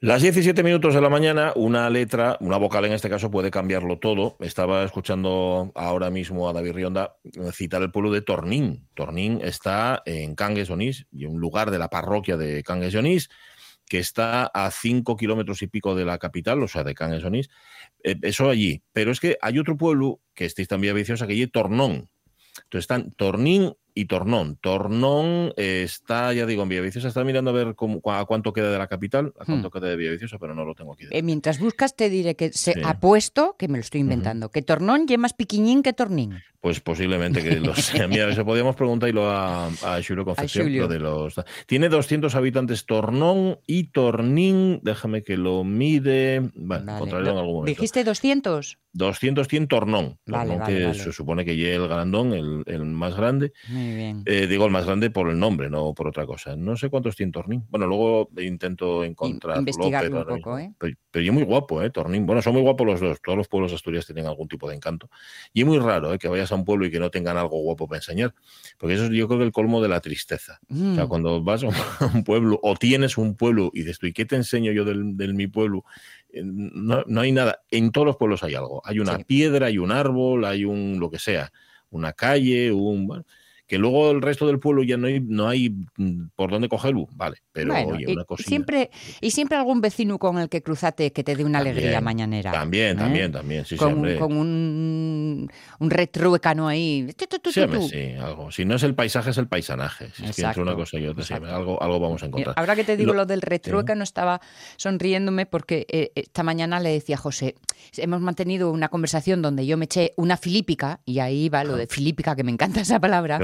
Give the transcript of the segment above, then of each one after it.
Las 17 minutos de la mañana, una letra, una vocal en este caso, puede cambiarlo todo. Estaba escuchando ahora mismo a David Rionda citar el pueblo de Tornín. Tornín está en Cangues Onís, un lugar de la parroquia de Cangues Onís, que está a 5 kilómetros y pico de la capital, o sea, de Cangues Onís. Eh, eso allí. Pero es que hay otro pueblo que estáis también viciosa, que allí Tornón. Entonces están Tornín y Tornón. Tornón está, ya digo, en Villaviciosa. Está mirando a ver cómo, a cuánto queda de la capital, a cuánto hmm. queda de Villaviciosa, pero no lo tengo aquí. Eh, mientras buscas, te diré que se ha puesto, que me lo estoy inventando, que Tornón lleva más piquiñín que Tornín. Pues posiblemente que lo sea. Mira, se podíamos preguntarlo a, a Julio Concepción. de los... Tiene 200 habitantes Tornón y Tornín. Déjame que lo mide. Bueno, encontraré en algún momento. ¿Dijiste 200? 200 100 Tornón. Tornón que se supone que lleva el grandón, el, el más grande. Eh, digo el más grande por el nombre, no por otra cosa. No sé cuántos tiene Tornín. Bueno, luego intento encontrarlo. Investigarlo un poco, ¿eh? Pero, pero, muy guapo, ¿eh? Tornín. Bueno, son muy guapos los dos. Todos los pueblos de Asturias tienen algún tipo de encanto. Y es muy raro, ¿eh? Que vayas a un pueblo y que no tengan algo guapo para enseñar. Porque eso es yo creo que el colmo de la tristeza. O sea, mm. cuando vas a un pueblo o tienes un pueblo y dices ¿y qué te enseño yo del, mi pueblo? Eh, no, no, hay nada. En todos los pueblos hay algo. Hay una piedra, hay un árbol, hay un lo que sea. Una calle, un que luego el resto del pueblo ya no hay, no hay mm, por dónde cogerlo, vale, pero oye, una cosilla. Siempre, y siempre algún vecino con el que cruzate que te dé una alegría mañanera. También, ¿eh? también, también, sí, con, sí, con un, un retruécano ahí. sí, sí, algo. Si no es el paisaje, es el paisanaje. Si es que entre una cosa y otra, algo, algo vamos a encontrar. ahora que te digo lo, del retruécano, estaba sonriéndome porque eh, esta mañana le decía a José, hemos mantenido una conversación donde yo me eché una filípica, y ahí va lo de filípica, que me encanta esa palabra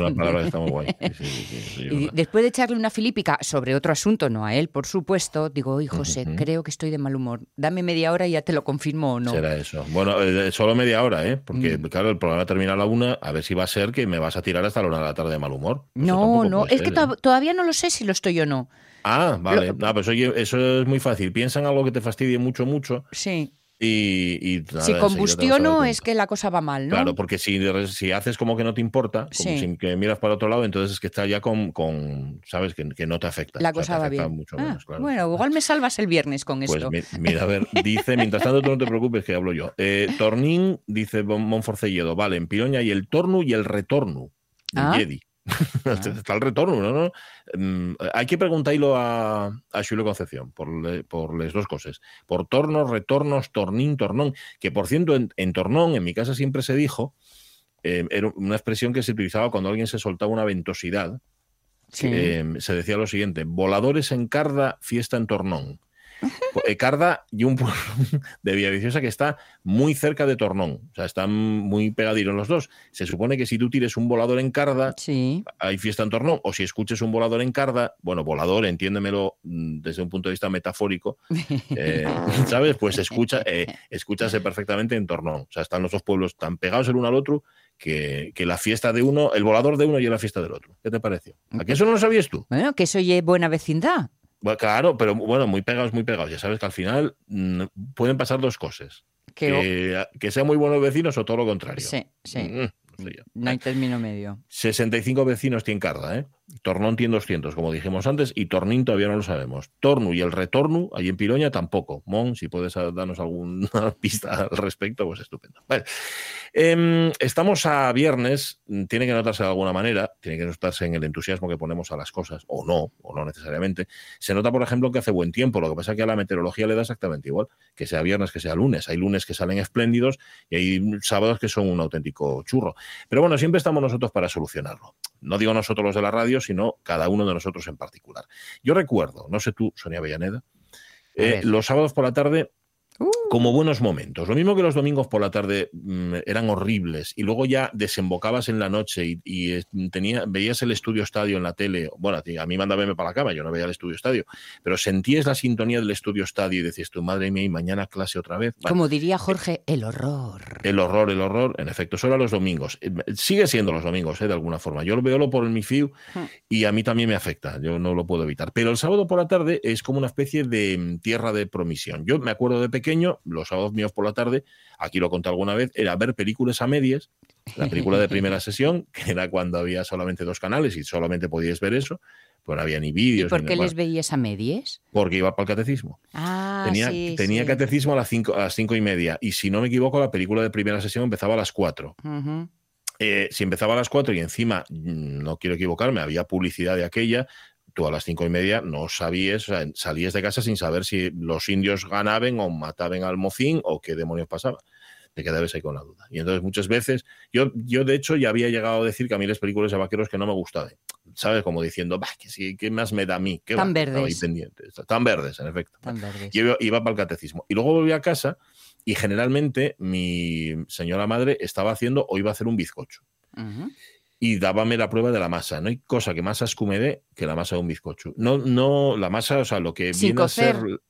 y después de echarle una filípica sobre otro asunto, no a él, por supuesto, digo, oye, José, creo que estoy de mal humor. Dame media hora y ya te lo confirmo o no. Será eso. Bueno, eh, solo media hora, ¿eh? Porque, mm. claro, el programa termina a la una, a ver si va a ser que me vas a tirar hasta la una de la tarde de mal humor. no, no, es que ¿eh? todavía no lo sé si lo estoy o no. Ah, vale. Ah, pues oye, eso es muy fácil. Piensa en algo que te fastidie mucho, mucho. Sí. Y, si combustiono es que la cosa va mal, ¿no? Claro, porque si, si haces como que no te importa, como sin que miras para otro lado, entonces es que está ya con, con ¿sabes? Que, que, no te afecta. La cosa va bien. Mucho ah, menos, claro. Bueno, igual me salvas el viernes con pues esto. mira, a ver, dice, mientras tanto tú no te preocupes que hablo yo. Eh, Tornín, dice Monforcelledo, vale, en Piroña y el torno y el retorno. Ah. Jedi. Está el retorno, ¿no? Mm, hay que preguntarlo a, a Concepción por, por las dos cosas. Por tornos, retornos, tornín, tornón. Que por cierto, en, tornón, en mi casa siempre se dijo, eh, era una expresión que se utilizaba cuando alguien se soltaba una ventosidad. Eh, se decía lo siguiente: voladores en carda, fiesta en tornón. Eh, Carda y un pueblo de Villaviciosa que está muy cerca de Tornón. O sea, están muy pegaditos los dos. Se supone que si tú tires un volador en Carda, hay fiesta en Tornón. O si escuches un volador en Carda, bueno, volador, entiéndemelo mm, desde un punto de vista metafórico, eh, ¿sabes? Pues escucha, eh, escúchase perfectamente en Tornón. O sea, están los dos pueblos tan pegados el uno al otro que, la fiesta de uno, el volador de uno y la fiesta del otro. ¿Qué te pareció? ¿A qué eso no lo sabías tú? Bueno, que eso es buena vecindad. Bueno, claro, pero bueno, muy pegados, muy pegados. Ya sabes que al final mm, pueden pasar dos cosas. Que, que, sean muy buenos vecinos o todo lo contrario. Sí, sí. Mm, no hay término medio. 65 vecinos tiene Carda, ¿eh? Tornón tiene 200, como dijimos antes, y Tornín todavía no lo sabemos. Tornu y el retorno, ahí en Piroña, tampoco. Mon, si puedes darnos alguna pista al respecto, pues estupendo. Em, estamos a viernes, tiene que notarse de alguna manera, tiene que notarse en el entusiasmo que ponemos a las cosas, o no, o no necesariamente. Se nota, por ejemplo, que hace buen tiempo, lo que pasa es que a la meteorología le da exactamente igual, que sea viernes, que sea lunes. Hay lunes que salen espléndidos y hay sábados que son un auténtico churro. Pero bueno, siempre estamos nosotros para solucionarlo. No digo nosotros los de la radio, sino cada uno de nosotros en particular. Yo recuerdo, no sé tú, Sonia Avellaneda, eh, los sábados por la tarde Uh. Como buenos momentos. Lo mismo que los domingos por la tarde mm, eran horribles y luego ya desembocabas en la noche y, eh, tenía, veías el estudio estadio en la tele. Bueno, a mí mándame para la cama, yo no veía el estudio estadio, pero sentías la sintonía del estudio estadio y decías, tu madre mía, y mañana clase otra vez. Como diría Jorge, el horror. El horror, el horror. En efecto, solo los domingos. Eh, sigue siendo los domingos, eh, de alguna forma. Yo lo veo por el mi FIU hmm. y a mí también me afecta. Yo no lo puedo evitar. Pero el sábado por la tarde es como una especie de mm, tierra de promisión. Yo me acuerdo de pequeño los sábados míos por la tarde, aquí lo conté alguna vez, era ver películas a medias, la película de primera sesión, que era cuando había solamente dos canales y solamente podíais ver eso, pues no había ni vídeos. ¿Y por qué les veías a medias? Porque iba para el catecismo. Ah, tenía sí, tenía sí. catecismo a las, cinco, a las cinco y media. Y si no me equivoco, la película de primera sesión empezaba a las cuatro. Eh, si empezaba a las 4 y encima, mm, no quiero equivocarme, había publicidad de aquella, tú a las cinco y media no sabías, o sea, salías de casa sin saber si los indios ganaban o mataban al mocín o qué demonios pasaba. Te quedabas ahí con la duda. Y entonces muchas veces, yo, yo de hecho ya había llegado a decir que a mí las películas de vaqueros que no me gustaban. ¿Sabes? Como diciendo, bah, que sí, ¿qué más me da a mí? ¿Qué Tan va? Estaba ahí verdes. Tan verdes, en efecto. Tan verdes. Yo iba, iba para el catecismo. Y luego volví a casa y generalmente mi señora madre estaba haciendo o iba a hacer un bizcocho Ujú. Y dábame la prueba de la masa. No hay cosa que más asco me dé que la masa de un bizcocho. No, no, la masa, o sea, lo que Sin viene cocer. a ser.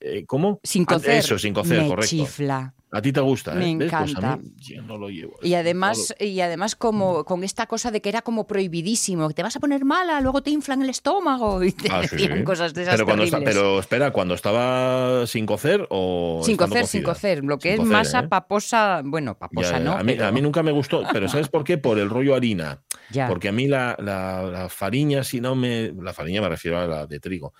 eh, ¿Cómo? Sin Ah, cocer. Eso, sin cocer, me correcto. chifla. A ti te gusta, Me ¿eh? ¿Ves? Pues encanta. yo no lo llevo. Y además, y además como con esta cosa de que era como prohibidísimo, que te vas a poner mala, luego te inflan el estómago y te Ah, sí, decían sí. cosas de esas pero, cuando está- pero espera, cuando estaba sin cocer o. sin cocer, sin cocer. Lo que Sin es cocer, masa ¿eh? paposa, bueno, paposa ya. no. a, mí, pero- a mí nunca me gustó, pero ¿sabes por qué? Por el rollo harina. ya. Porque a mí la, la, la fariña, si no me. La fariña me refiero a la de trigo.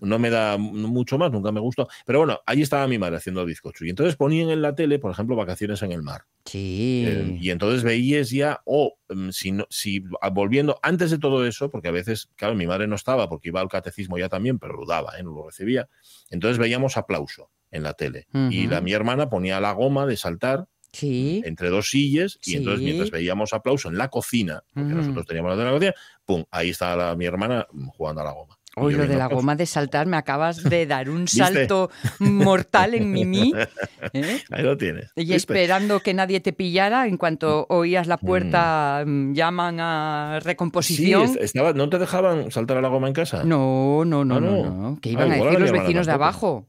No me da mucho más, nunca me gustó. Pero bueno, ahí estaba mi madre haciendo bizcocho. Y entonces ponían en la tele, por ejemplo, vacaciones en el mar. Sí. Eh, y entonces veías ya, o mm, si, no, si ah, volviendo antes de todo eso, porque a veces, claro, mi madre no estaba porque iba al catecismo ya también, pero lo daba, ¿eh? no lo recibía. Entonces veíamos aplauso en la tele. Y la, mi hermana ponía la goma de saltar sí. entre dos sillas y entonces mientras veíamos aplauso en la cocina, porque nosotros teníamos la tele en la cocina, pum, ahí está la- mi hermana jugando a la goma. Hoy lo de la goma de saltar me acabas de dar un salto mortal en Mimi. ¿eh? Ahí lo tienes. Y ¿viste? esperando que nadie te pillara, en cuanto oías la puerta, mm, llaman a recomposición. estaba, ¿no te dejaban saltar a la goma en casa? No, no, no, Ah, no, no. no, Que Ah, iban a decir los vecinos de abajo.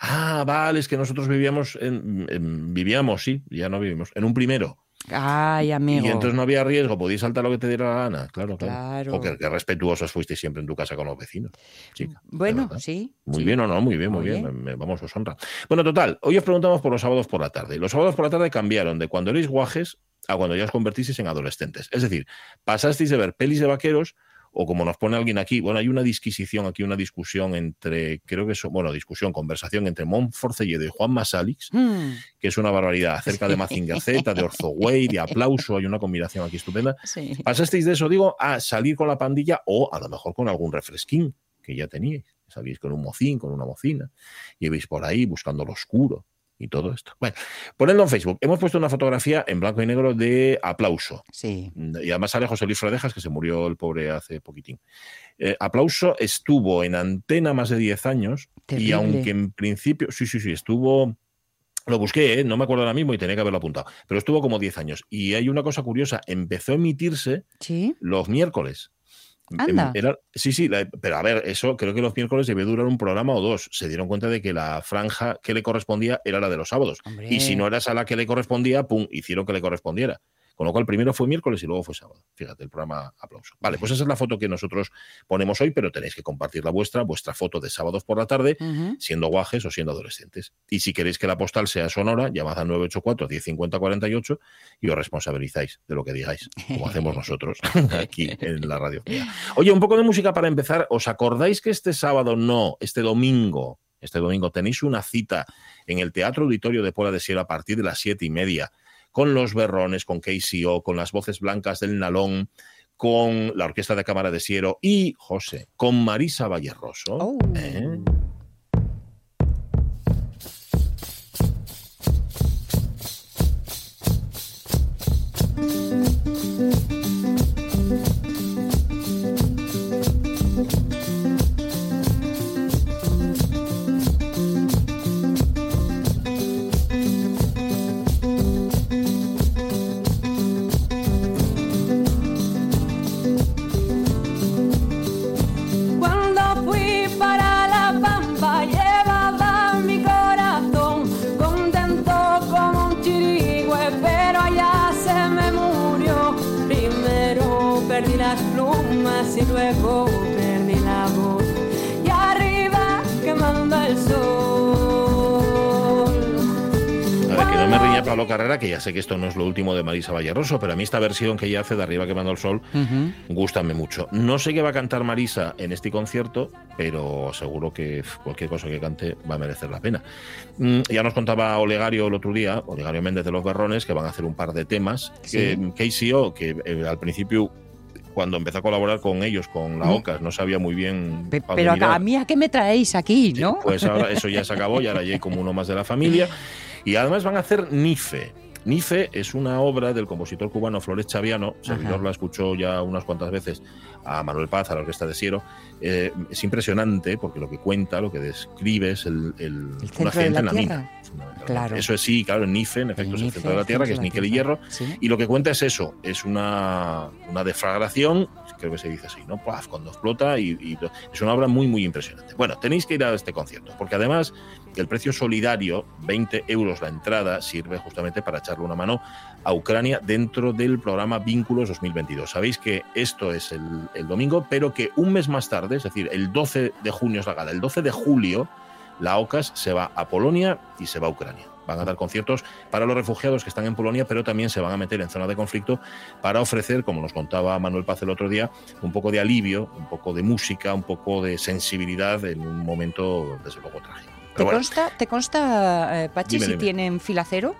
Ah, vale, es que nosotros vivíamos en, en- vivíamos, sí, ya no vivimos, en un primero. Ay, amigo. Y entonces no había riesgo, podías saltar lo que te diera la gana, claro, claro. Claro. O que, que respetuosos fuisteis siempre en tu casa con los vecinos. chica, Bueno, sí. Muy sí. bien, o no, muy bien, muy Muy bien. bien. Me- me- vamos, os honra. Bueno, total, hoy os preguntamos por los sábados por la tarde. Los sábados por la tarde cambiaron de cuando erais guajes a cuando ya os convertisteis en adolescentes. Es decir, pasasteis de ver pelis de vaqueros o como nos pone alguien aquí, bueno, hay una disquisición aquí, una discusión entre, creo que son, bueno, discusión, conversación entre Monforcelledo y Juan Masalix, Mm, que es una barbaridad acerca de Mazinger Z, de Orzoway, de aplauso, hay una combinación aquí estupenda. sí. Pasasteis de eso, digo, a salir con la pandilla o a lo mejor con algún refresquín que ya teníais. Salís con un mocín, con una mocina, y ibais por ahí buscando lo oscuro y todo esto. Bueno, ponedlo en Facebook. Hemos puesto una fotografía en blanco y negro de aplauso. Sí. Y además sale José Luis Fradejas, que se murió el pobre hace poquitín. Eh, aplauso estuvo en antena más de 10 años y aunque en principio, sí, sí, sí, estuvo... Lo busqué, ¿eh? no me acuerdo ahora mismo y tenía que haberlo apuntado, pero estuvo como 10 años. Y hay una cosa curiosa, empezó a emitirse Sí. los miércoles. Anda. Era- sí, sí, la- pero a ver, eso creo que los miércoles debe durar un programa o dos. Se dieron cuenta de que la franja que le correspondía era la de los sábados. Hombre. Y si no era esa la que le correspondía, pum, hicieron que le correspondiera. Con lo cual, primero fue miércoles y luego fue sábado. Fíjate, el programa aplauso. Vale, pues esa es la foto que nosotros ponemos hoy, pero tenéis que compartir la vuestra, vuestra foto de sábados por la tarde, siendo guajes o siendo adolescentes. Y si queréis que la postal sea sonora, llamad al 984 1050 48 y os responsabilizáis de lo que digáis, como hacemos nosotros aquí en la radio. Oye, un poco de música para empezar. ¿Os acordáis que este sábado, no, este domingo, este domingo tenéis una cita en el Teatro Auditorio de Puebla de Sierra a partir de las siete y media? Con los berrones, con KCO, con las voces blancas del Nalón, con la Orquesta de Cámara de Siero y, José, con Marisa Valleroso. Oh. ¿eh? Luego perdí la voz. Y arriba quemando el sol. A ver, que no me acompaña Pablo Carrera, que ya sé que esto no es lo último de Marisa Vallarroso, pero a mí esta versión que ella hace de Arriba quemando el sol, gustame mucho. No sé qué va a cantar Marisa en este concierto, pero seguro que cualquier cosa que cante va a merecer la pena. Mm, ya nos contaba Olegario el otro día, Olegario Méndez de los Berrones, que van a hacer un par de temas. Que KCO, que eh, al principio cuando empezó a colaborar con ellos, con la OCAS, no sabía muy bien. pero a mí a qué me traéis aquí, ¿no? pues ahora eso ya se acabó, ya ahora hay como uno más de la familia. Y además van a hacer NIFE. NIFE es una obra del compositor cubano Flores Chaviano, servidor la escuchó ya unas cuantas veces a Manuel Paz, a la orquesta de Siero. Eh, es impresionante porque lo que cuenta, lo que describe es el, el, en la mina. Claro. Eso es sí, claro, en NIFE, en efecto, es el centro de la Tierra, que es níquel y hierro. Y lo que cuenta es eso, es una, una deflagración, creo que se dice así, ¿no? cuando explota y, es una obra muy, muy impresionante. Bueno, tenéis que ir a este concierto, porque además el precio solidario, 20 euros la entrada, sirve justamente para echarle una mano a Ucrania dentro del programa Vínculos 2022. Sabéis que esto es el, el domingo, pero que un mes más tarde, es decir, el 12 de junio es la gala, el 12 de julio, la OCAS se va a Polonia y se va a Ucrania. Van a dar conciertos para los refugiados que están en Polonia, pero también se van a meter en zona de conflicto para ofrecer, como nos contaba Manuel Paz el otro día, un poco de alivio, un poco de música, un poco de sensibilidad en un momento, desde luego, trágico. ¿Te, consta, ¿Te consta, eh, Pachi, si tienen filacero?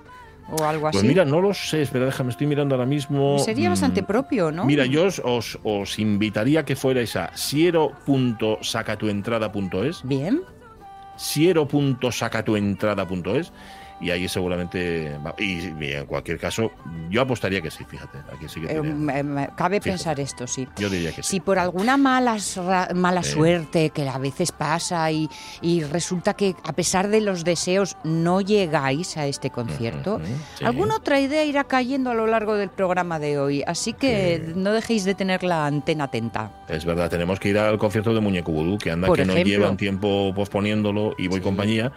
o algo pues así? Pues mira, no lo sé, espera, déjame, estoy mirando ahora mismo. Sería bastante mm, propio, ¿no? Mira, yo os, os, invitaría a que fuerais a siero.sacatuentrada.es. Bien siero.sacatuentrada.es y ahí seguramente y, en cualquier caso yo apostaría que sí fíjate aquí sí que eh, cabe pensar esto sí. Yo diría que sí. si por alguna mala mala suerte que a veces pasa y, y, resulta que a pesar de los deseos no llegáis a este concierto alguna otra idea irá cayendo a lo largo del programa de hoy. Así que no dejéis de tener la antena atenta. Es verdad tenemos que ir al concierto de Muñeco Vudú que anda que no llevan tiempo posponiéndolo y voy compañía.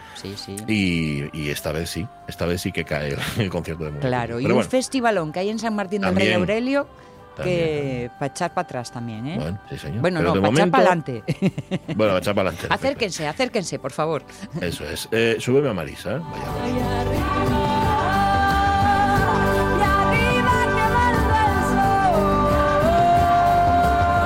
Y, y esta vez sí, esta vez sí que cae el concierto de música. Claro, y un festivalón que hay en San Martín del Rey Aurelio que para echar para atrás también, ¿eh? Bueno, sí, señor. Bueno, no, para echar para adelante. Bueno, para echar para adelante. acérquense, acérquense, por favor. Eso es. Eh, súbeme a Marisa. Vaya.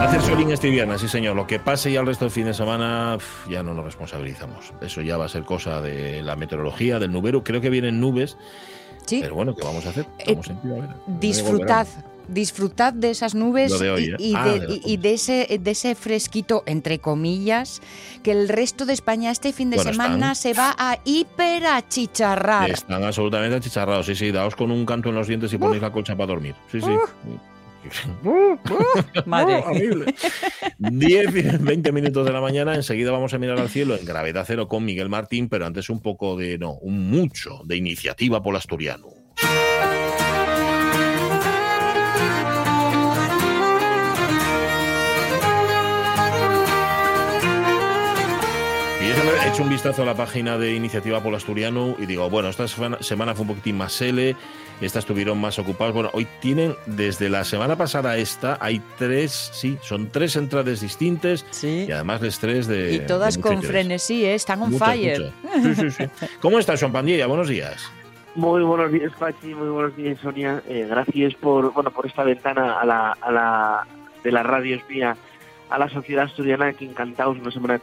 Hacer solín es tibiana, sí señor. Lo que pase ya el resto del fin de semana ya no nos responsabilizamos. Eso ya va a ser cosa de la meteorología, del nubero. Creo que vienen nubes. Sí. Pero bueno, ¿qué vamos a hacer? Eh, disfrutad disfrutad de esas nubes y, de, ah, ese, de ese fresquito, entre comillas, que el resto de España este fin de semana se va a hiperachicharrar. Están absolutamente achicharrados, sí, sí, daos con un canto en los dientes y ponéis la colcha para dormir. Sí, sí. Madre. 10 y 20 minutos de la mañana, enseguida vamos a mirar al cielo en gravedad cero con Miguel Martín, pero antes un poco de, no, un mucho de iniciativa por asturiano. Hecho un vistazo a la página de Iniciativa Polo Asturiano y digo, bueno, esta semana fue un poquitín más sele, estas estuvieron más ocupadas. Bueno, hoy tienen, desde la semana pasada a esta, hay tres, sí, son tres entradas distintas y además les tres de. Y todas con frenesí, ¿eh? están on fire. Sí, sí, sí. ¿Cómo estás, Juan Pandilla? Buenos días. Muy buenos días, Pachi, muy buenos días, Sonia. Eh, gracias por, bueno, por esta ventana a la, a la, de la radio espía a la sociedad asturiana, que encantados una semana,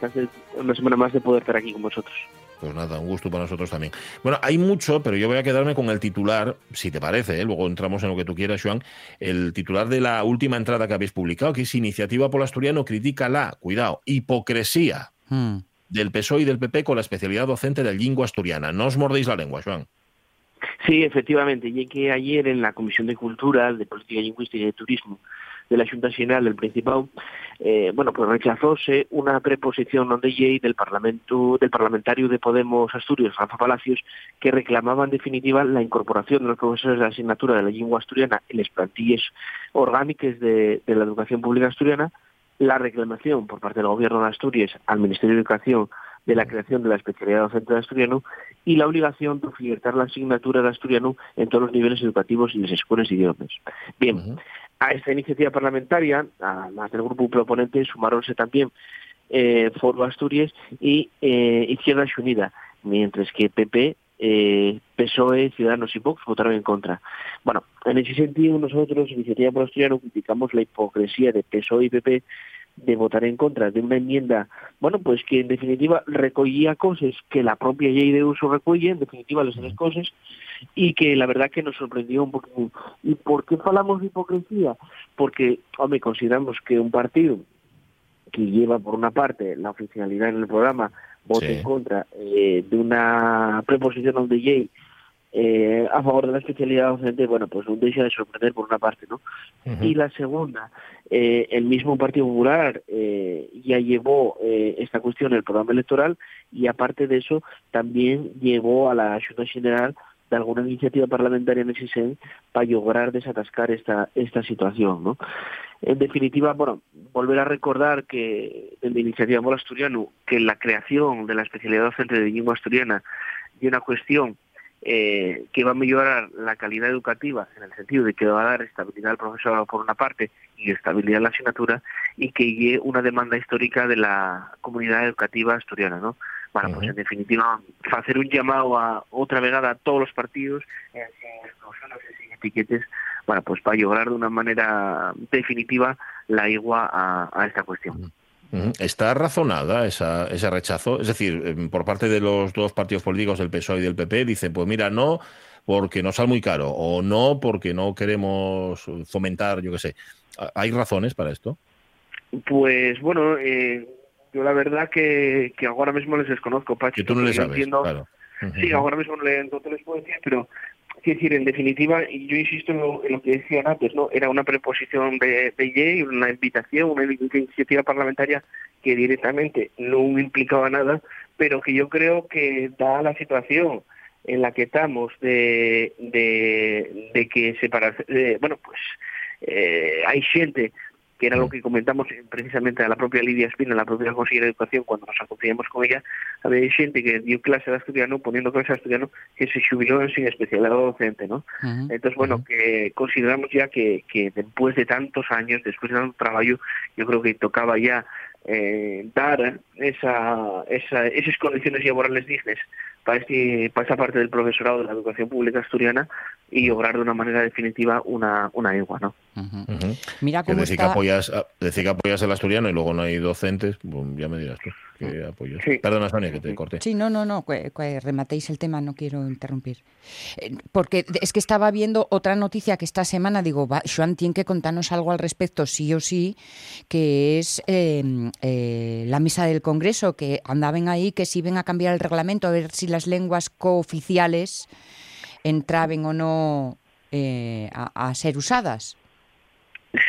una semana más de poder estar aquí con vosotros. Pues nada, un gusto para nosotros también. Bueno, hay mucho, pero yo voy a quedarme con el titular, si te parece, ¿eh? luego entramos en lo que tú quieras, Joan, el titular de la última entrada que habéis publicado, que es Iniciativa por Asturiano critica la, cuidado, hipocresía hmm. del PSOE y del PP con la especialidad docente del lingua asturiana. No os mordéis la lengua, Joan. Sí, efectivamente, y que ayer en la Comisión de Cultura, de Política Lingüística y de Turismo de la Junta General del Principado, eh, bueno, pues rechazóse una preposición non de del Parlamento, del parlamentario de Podemos Asturias, Rafa Palacios, que reclamaba en definitiva la incorporación de los profesores de la asignatura de la lengua asturiana en las plantillas orgánicas de, de la educación pública asturiana, la reclamación por parte del Gobierno de Asturias al Ministerio de Educación de la creación de la especialidad docente de asturiano y la obligación de ofertar la asignatura de asturiano en todos los niveles educativos y las escuelas de idiomas. Bien, a esta iniciativa parlamentaria, además del grupo proponente, sumaronse también eh, Foro Asturias y eh, Izquierda Unida, mientras que PP eh, PSOE, Ciudadanos y Vox votaron en contra. Bueno, en ese sentido nosotros, Iniciativa por Asturiano, criticamos la hipocresía de PSOE y PP de votar en contra de una enmienda, bueno, pues que en definitiva recogía cosas que la propia ley de uso recoge, en definitiva las tres cosas, y que la verdad que nos sorprendió un poco. ¿Y por qué hablamos de hipocresía? Porque, hombre, consideramos que un partido que lleva por una parte la oficialidad en el programa, vote en contra eh, de una preposición the ley eh, a favor de la especialidad docente, bueno, pues no deja de sorprender por una parte, ¿no? Y la segunda, eh, el mismo Partido Popular eh, ya llevó esta cuestión el programa electoral y aparte de eso también llevó a la Junta General de alguna iniciativa parlamentaria en ese para lograr desatascar esta esta situación, ¿no? En definitiva, bueno, volver a recordar que en la iniciativa Asturiano que la creación de la especialidad docente de lengua asturiana y una cuestión eh, que va a mejorar la calidad educativa en el sentido de que va a dar estabilidad al profesorado por una parte y estabilidad en la asignatura y que llegue una demanda histórica de la comunidad educativa asturiana, ¿no? Bueno, pues en definitiva, hacer un llamado a otra vegada a todos los partidos, eh, sin sin etiquetes, bueno, pues para lograr de una manera definitiva la igua a, esta cuestión. ¿Está razonada esa, ese rechazo? Es decir, em, por parte de los dos partidos políticos, del PSOE y del PP, dice, pues mira, no porque nos sale muy caro o no porque no queremos fomentar, yo qué sé. ¿Hay razones para esto? Pues bueno, eh, yo la verdad que, que ahora mismo les desconozco, Pacho. Que tú no les sabes, claro. Sí, ahora mismo no, le, no te les puedo decir, pero Quiero decir, en definitiva, y yo insisto en lo, que decía antes, ¿no? Era una preposición de, de una invitación, una iniciativa parlamentaria que directamente no implicaba nada, pero que yo creo que da la situación en la que estamos de, de, de que se para, bueno, pues eh, hay gente que era lo que comentamos precisamente a la propia Lidia Espina, la propia consejera de Educación, cuando nos acompañamos con ella, había gente que dio clase de asturiano, poniendo clase de asturiano, que se jubiló sin especialidad docente, ¿no? Entonces, bueno, que consideramos ya que, que después de tantos años, después de tanto trabajo, yo creo que tocaba ya eh, dar esa, esa, esas condiciones laborales dignas para, este, para esa parte del profesorado de la educación pública asturiana y lograr de una manera definitiva una, una igual ¿no? Mira cómo decir, que apoyas, decir que apoyas el asturiano y luego no hay docentes, pues ya me dirás tú que apoyas. Perdona, Sonia, que te corté. Sí, no, no, no, rematéis el tema, no quiero interrumpir. Eh, porque es que estaba viendo otra noticia que esta semana, digo, Joan tiene que contarnos algo al respecto, sí o sí, que es em, eh, la mesa del Congreso, que andaban ahí, que si ven a cambiar el reglamento, a ver si las lenguas cooficiales entraban o no eh, a, ser usadas.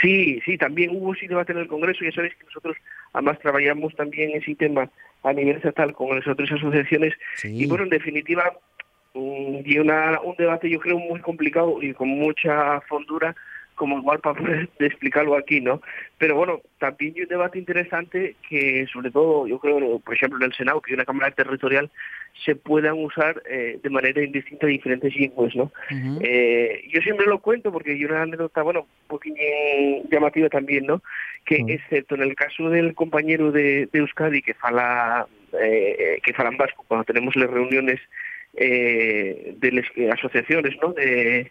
Sí, sí, también hubo ese debate en el Congreso, ya sabéis que nosotros además trabajamos también ese tema a nivel estatal con las otras asociaciones y bueno, en definitiva, un, y una, un debate yo creo muy complicado y con mucha fondura como igual para poder explicarlo aquí, ¿no? Pero bueno, también hay un debate interesante que sobre todo, yo creo, por ejemplo, en el Senado, que hay una Cámara Territorial, se puedan usar eh, de manera indistinta diferentes lenguas, ¿no? eh, yo siempre lo cuento porque hay una anécdota, bueno, un poquito llamativa también, ¿no? Que excepto en el caso del compañero de, de Euskadi que fala, eh, que falan vasco, cuando tenemos las reuniones eh, de las asociaciones, ¿no? De,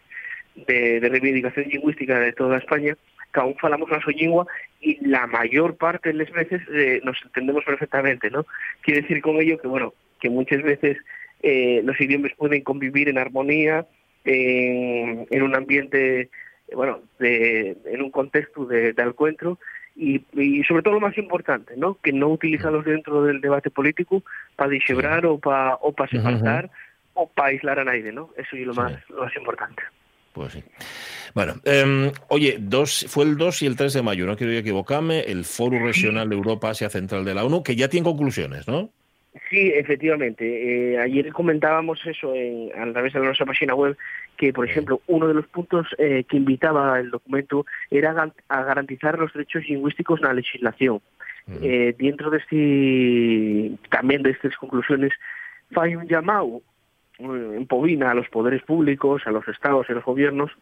de, reivindicación lingüística de toda España, que aún falamos la lengua y la mayor parte de las veces eh, nos entendemos perfectamente, ¿no? Quiere decir con ello que, bueno, que muchas veces eh, los idiomas pueden convivir en armonía, en, un ambiente, bueno, de, en un contexto de, encuentro y, sobre todo lo más importante, ¿no? Que no utilizarlos dentro del debate político para dishebrar o para o para separar o para aislar a nadie, ¿no? Eso es lo más, lo más importante. Pues sí. Bueno, em, oye, dos, fue el 2 y el 3 de mayo, no quiero equivocarme, el Foro Regional de Europa Asia Central de la ONU, que ya tiene conclusiones, ¿no? Sí, efectivamente. Eh, ayer comentábamos eso a través de nuestra página web, que, por ejemplo, uno de los puntos eh, que invitaba el documento era a garantizar los derechos lingüísticos en la legislación. Eh, dentro de este, también de estas conclusiones, hay un llamado empobina a los poderes públicos, a los estados y a los gobiernos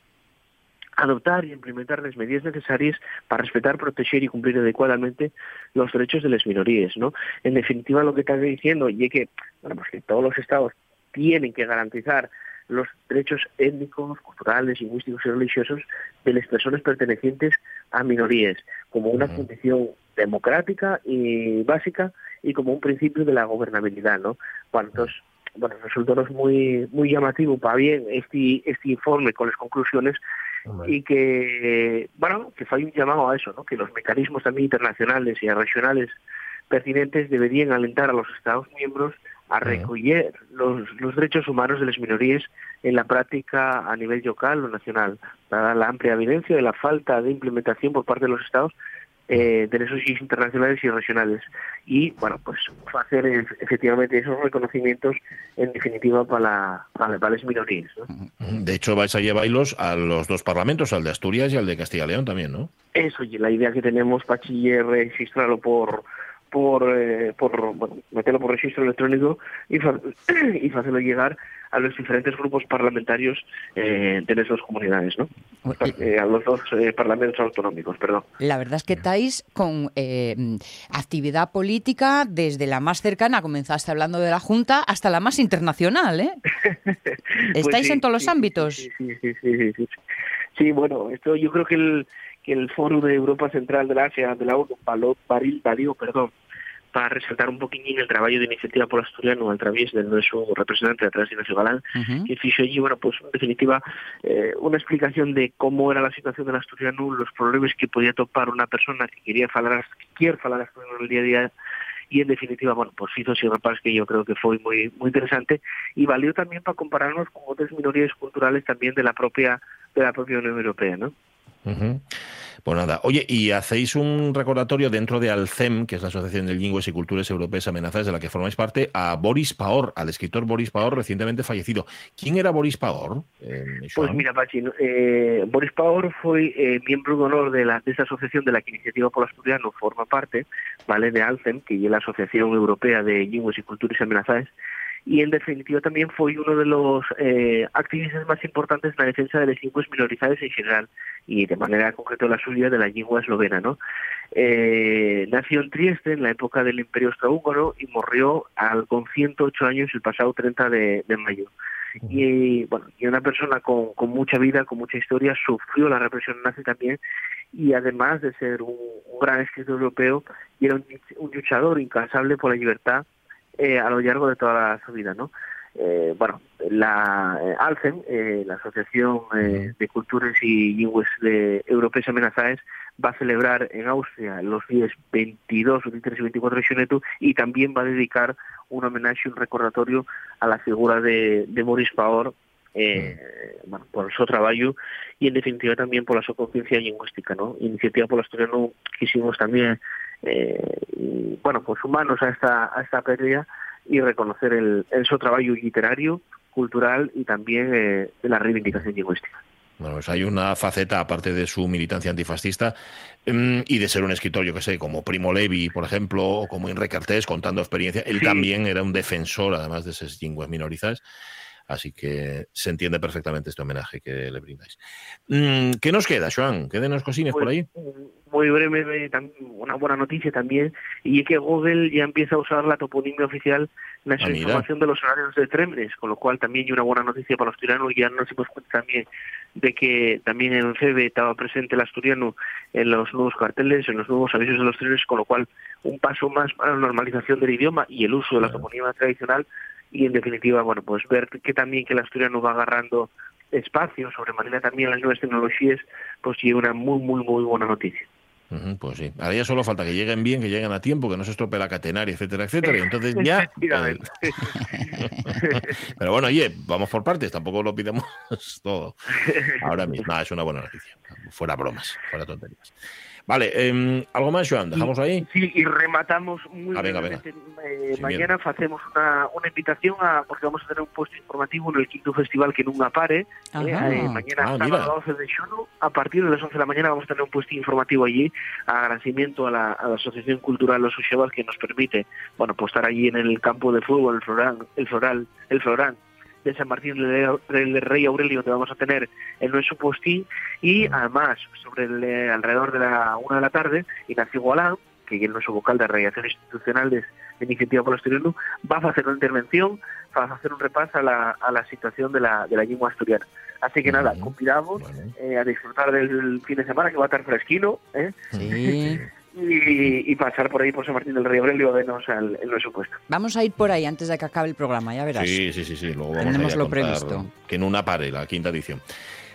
adoptar y implementar las medidas necesarias para respetar, proteger y cumplir adecuadamente los derechos de las minorías, ¿no? En definitiva, lo que está diciendo y es que, bueno, pues que todos los estados tienen que garantizar los derechos étnicos, culturales, lingüísticos y religiosos de las personas pertenecientes a minorías, como una condición democrática y básica y como un principio de la gobernabilidad, ¿no? Bueno, entonces, bueno, resultó muy muy llamativo para bien este este informe con las conclusiones y que bueno que fue un llamado a eso, ¿no? Que los mecanismos también internacionales y regionales pertinentes deberían alentar a los Estados miembros a recoger los, los derechos humanos de las minorías en la práctica a nivel local o nacional, dada la amplia evidencia de la falta de implementación por parte de los Estados eh, de esos internacionales y regionales. Y, bueno, pues hacer efectivamente esos reconocimientos, en definitiva, para, para, las minorías. De hecho, vais a llevarlos a los dos parlamentos, al de Asturias y al de Castilla y León también, ¿no? Eso, y la idea que tenemos, Pachiller, registrarlo por por, eh, por meterlo por registro electrónico y, y hacerlo llegar a los diferentes grupos parlamentarios eh, de esas comunidades, ¿no? Eh, a los dos parlamentos autonómicos, perdón. La verdad es que estáis con actividad política desde la más cercana, comenzaste hablando de la Junta, hasta la más internacional, ¿eh? Pues estáis en todos los ámbitos. Sí sí, sí, sí, sí, sí. bueno, esto yo creo que el que el Foro de Europa Central de la Asia de la ONU, Baril, perdón, para resaltar un poquillín el trabajo de Iniciativa por Asturiano a través de nuestro representante atrás, Ignacio Galán, que hizo allí, bueno, pues en definitiva, eh, una explicación de cómo era la situación del asturiano, los problemas que podía topar una persona que quería hablar, que quiere hablar asturiano en el día a día, y en definitiva, bueno, pues hizo ese reparos que yo creo que fue muy muy interesante y valió también para compararnos con otras minorías culturales también de la propia de la propia Unión Europea, ¿no? Pues nada, oye, y hacéis un recordatorio dentro de ALCEM, que es la Asociación de Lenguas y Culturas Europeas Amenazadas, de la que formáis parte, a Boris Paor, al escritor Boris Paor, recientemente fallecido. ¿Quién era Boris Paor? Eh, pues mira, Pachi, eh, Boris Paor fue eh, miembro de honor de, la, de esa asociación de la que Iniciativa por Asturiano forma parte, ¿vale? De ALCEM, que es la Asociación Europea de Lenguas y Culturas Amenazadas, y en definitiva también fue uno de los eh, activistas más importantes en la defensa de las lenguas minorizadas en general y de manera concreta la suya de la lengua eslovena. ¿no? Eh, nació en Trieste en la época del Imperio Austrohúngaro y murió al, con 108 años el pasado 30 de, mayo. Y bueno, y una persona con, con, mucha vida, con mucha historia, sufrió la represión nazi también y además de ser un, gran escritor europeo, era un, un luchador incansable por la libertad eh, a lo largo de toda su vida, ¿no? Eh, bueno, la eh, ALCEM, la Asociación de Culturas y Lenguas de Europeas Amenazadas, va a celebrar en Austria los días 22, 23 y 24 de junio y también va a dedicar un homenaje, un recordatorio a la figura de, de Maurice Paor, bueno, por su trabajo y en definitiva también por la su conciencia lingüística, ¿no? Iniciativa por la Historia no quisimos también eh, bueno, pues humanos a esta, a esta pérdida y reconocer el, su trabajo literario, cultural y también eh, de la reivindicación lingüística. Bueno, pues hay una faceta, aparte de su militancia antifascista, em, y de ser un escritor, yo que sé, como Primo Levi, por ejemplo, o como Enrique Cartés, contando experiencia. Él también era un defensor, además de esas lenguas minorizadas. Así que se entiende perfectamente este homenaje que le brindáis. Mm, ¿Qué nos queda, Joan? Quédenos cosines por ahí. Pues, muy breve, una buena noticia también, y es que Google ya empieza a usar la toponimia oficial en la ah, información de los horarios de trenes, con lo cual también hay una buena noticia para los asturianos, ya nos hemos cuenta también de que también en FEBE estaba presente el asturiano en los nuevos carteles, en los nuevos avisos de los trenes, con lo cual un paso más para la normalización del idioma y el uso de la toponimia tradicional y en definitiva, bueno, pues ver que también que el asturiano va agarrando espacio, sobre manera también las nuevas tecnologías, pues sí, una muy, muy, muy buena noticia. pues sí. Ahora ya solo falta que lleguen bien, que lleguen a tiempo, que no se estropee la catenaria, etcétera, etcétera. Y entonces ya. Eh, pero bueno, oye, vamos por partes, tampoco lo pidamos todo. Ahora mismo, es una buena noticia. Fuera bromas, fuera tonterías. Vale, eh, ¿algo más, Joan? ¿Dejamos ahí? Sí, y rematamos muy ah, eh, mañana hacemos una, una invitación a, porque vamos a tener un puesto informativo en el quinto festival que nunca pare. Eh, eh, mañana ah, sábado 12 de junio, a partir de las 11 de la mañana vamos a tener un puesto informativo allí, agradecimiento a la, a la Asociación Cultural Los Uxebas que nos permite, bueno, pues estar allí en el campo de fútbol, el floral, el floral, el floral de San Martín del Rey Aurelio, donde vamos a tener el nuestro postín, y además, sobre el, alrededor de la una de la tarde, Ignacio Gualán, que é o noso vocal da Radiación Institucional de, de Iniciativa polo Asturiano, va a facer unha intervención, va a facer un repaso a la, a la situación de la, de la lingua asturiana. Así que nada, convidamos eh, a disfrutar del fin de semana que va a estar fresquino, ¿eh? Sí. y, y, pasar por ahí por San Martín del Río Aurelio a vernos al, en nuestro puesto. Vamos a ir por ahí antes de que acabe el programa, ya verás. Sí, sí, sí, sí. luego vamos Tenemos a lo previsto. Que en una pare, la quinta edición.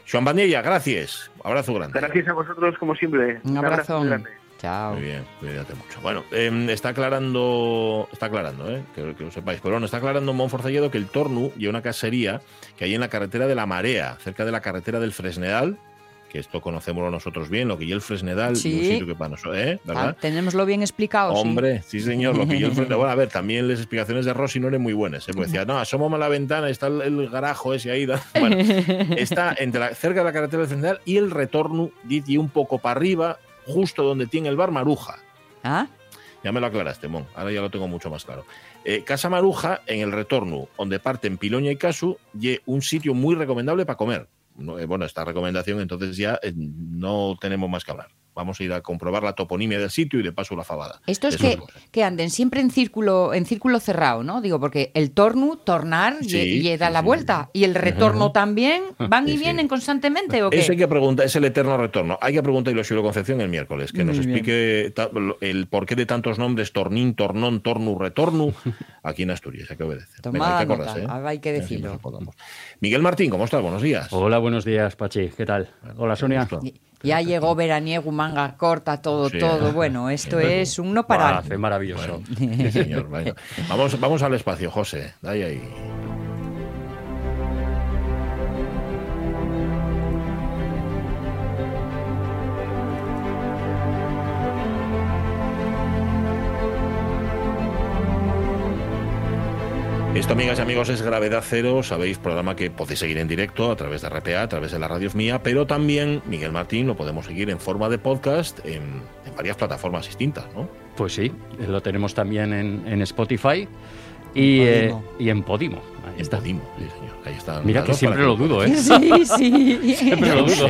Joan Bandella, gracias. Abrazo grande. Gracias a vosotros, como siempre. Un abrazo. grande. Chao. Muy bien, cuídate mucho. Bueno, eh, está aclarando, está aclarando, eh, que, que, lo sepáis, pero bueno, está aclarando Monforcelledo que el Tornu y una casería que hay en la carretera de la Marea, cerca de la carretera del Fresnedal, que esto conocemos nosotros bien, lo que y el Fresnedal, sí. un sitio que para nosotros, ¿eh? ¿verdad? Ah, tenemoslo bien explicado. Hombre, sí, sí señor, lo que el Fresnedal. Bueno, a ver, también las explicaciones de Rossi no eran muy buenas, ¿eh? porque decía, no, asómame la ventana, está el, el, garajo ese ahí. Bueno, está entre la, cerca de la carretera del Fresnedal y el retorno, dice un poco para arriba, justo donde tiene el bar Maruja. ¿Ah? Ya me lo aclaraste, Mon. Ahora ya lo tengo mucho más claro. Eh, Casa Maruja, en el retorno, donde parten Piloña y Casu, y un sitio muy recomendable para comer. Eh, bueno, esta recomendación, entonces ya eh, no tenemos más que hablar. Vamos a ir a comprobar la toponimia del sitio y de paso la fabada. Esto es que, que, anden siempre en círculo, en círculo cerrado, ¿no? Digo, porque el torno, tornar, sí, y, y da sí, la vuelta. Y el retorno uh -huh. también, ¿van y vienen constantemente o qué? Eso hay que preguntar, es el eterno retorno. Hay que preguntarle a Xilo Concepción el miércoles, que Muy nos explique el porqué de tantos nombres, tornín, tornón, tornu, retorno, aquí en Asturias, hay que obedecer. Venga, hay, que acordarse, ¿eh? hay que decirlo. Miguel Martín, ¿cómo estás? Buenos días. Hola, buenos días, Pachi. ¿Qué tal? Hola, Sonia. Ya llegó veraniego, manga corta, todo, sí, todo. Bueno, esto es un no parar. Hace maravilloso. Bueno, sí, señor. Bueno, vamos, vamos al espacio, José. Dale ahí. Esto, amigas y amigos, es Gravedad Cero. Sabéis, programa que podéis seguir en directo a través de RPA, a través de la radio mía, pero también Miguel Martín lo podemos seguir en forma de podcast en, en varias plataformas distintas, ¿no? Pues sí, lo tenemos también en, en Spotify y, eh, y, en Podimo. Ahí en está. Podimo, sí, señor. Ahí está. Mira que siempre lo dudo, ¿eh? Sí, sí. siempre lo dudo.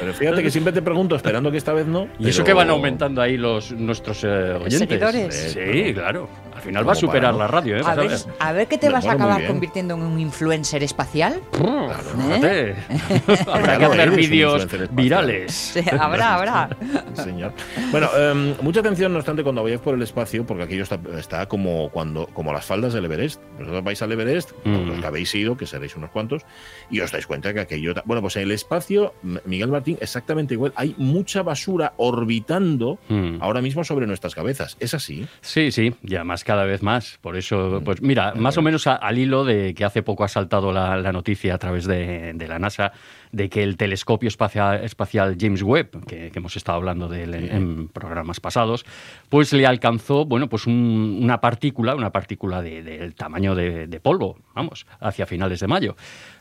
Pero fíjate que siempre te pregunto, esperando que esta vez no. Y pero... eso que van aumentando ahí los nuestros eh, oyentes. Seguidores. Sí, claro. Al final va a superar para, la radio, ¿eh? A ver, a ver qué te vas a acabar convirtiendo en un influencer espacial. Claro, ¿Eh? Habrá que hacer vídeos virales. Sí, habrá, habrá. Señor. Bueno, um, mucha atención, no obstante, cuando vayáis por el espacio, porque aquello está, está como cuando como las faldas del Everest. Vosotros vais al Everest, mm. los que habéis ido, que seréis unos cuantos, y os dais cuenta que aquello. Bueno, pues en el espacio, Miguel Martín, exactamente igual. Hay mucha basura orbitando mm. ahora mismo sobre nuestras cabezas. ¿Es así? Sí, sí, ya más cada vez más. Por eso, pues mira, más o menos a, al hilo de que hace poco ha saltado la, la noticia a través de, de, la NASA de que el telescopio espacial, espacial James Webb, que, que, hemos estado hablando de él en, en, programas pasados, pues le alcanzó, bueno, pues un, una partícula, una partícula del de, tamaño de, de polvo, vamos, hacia finales de mayo.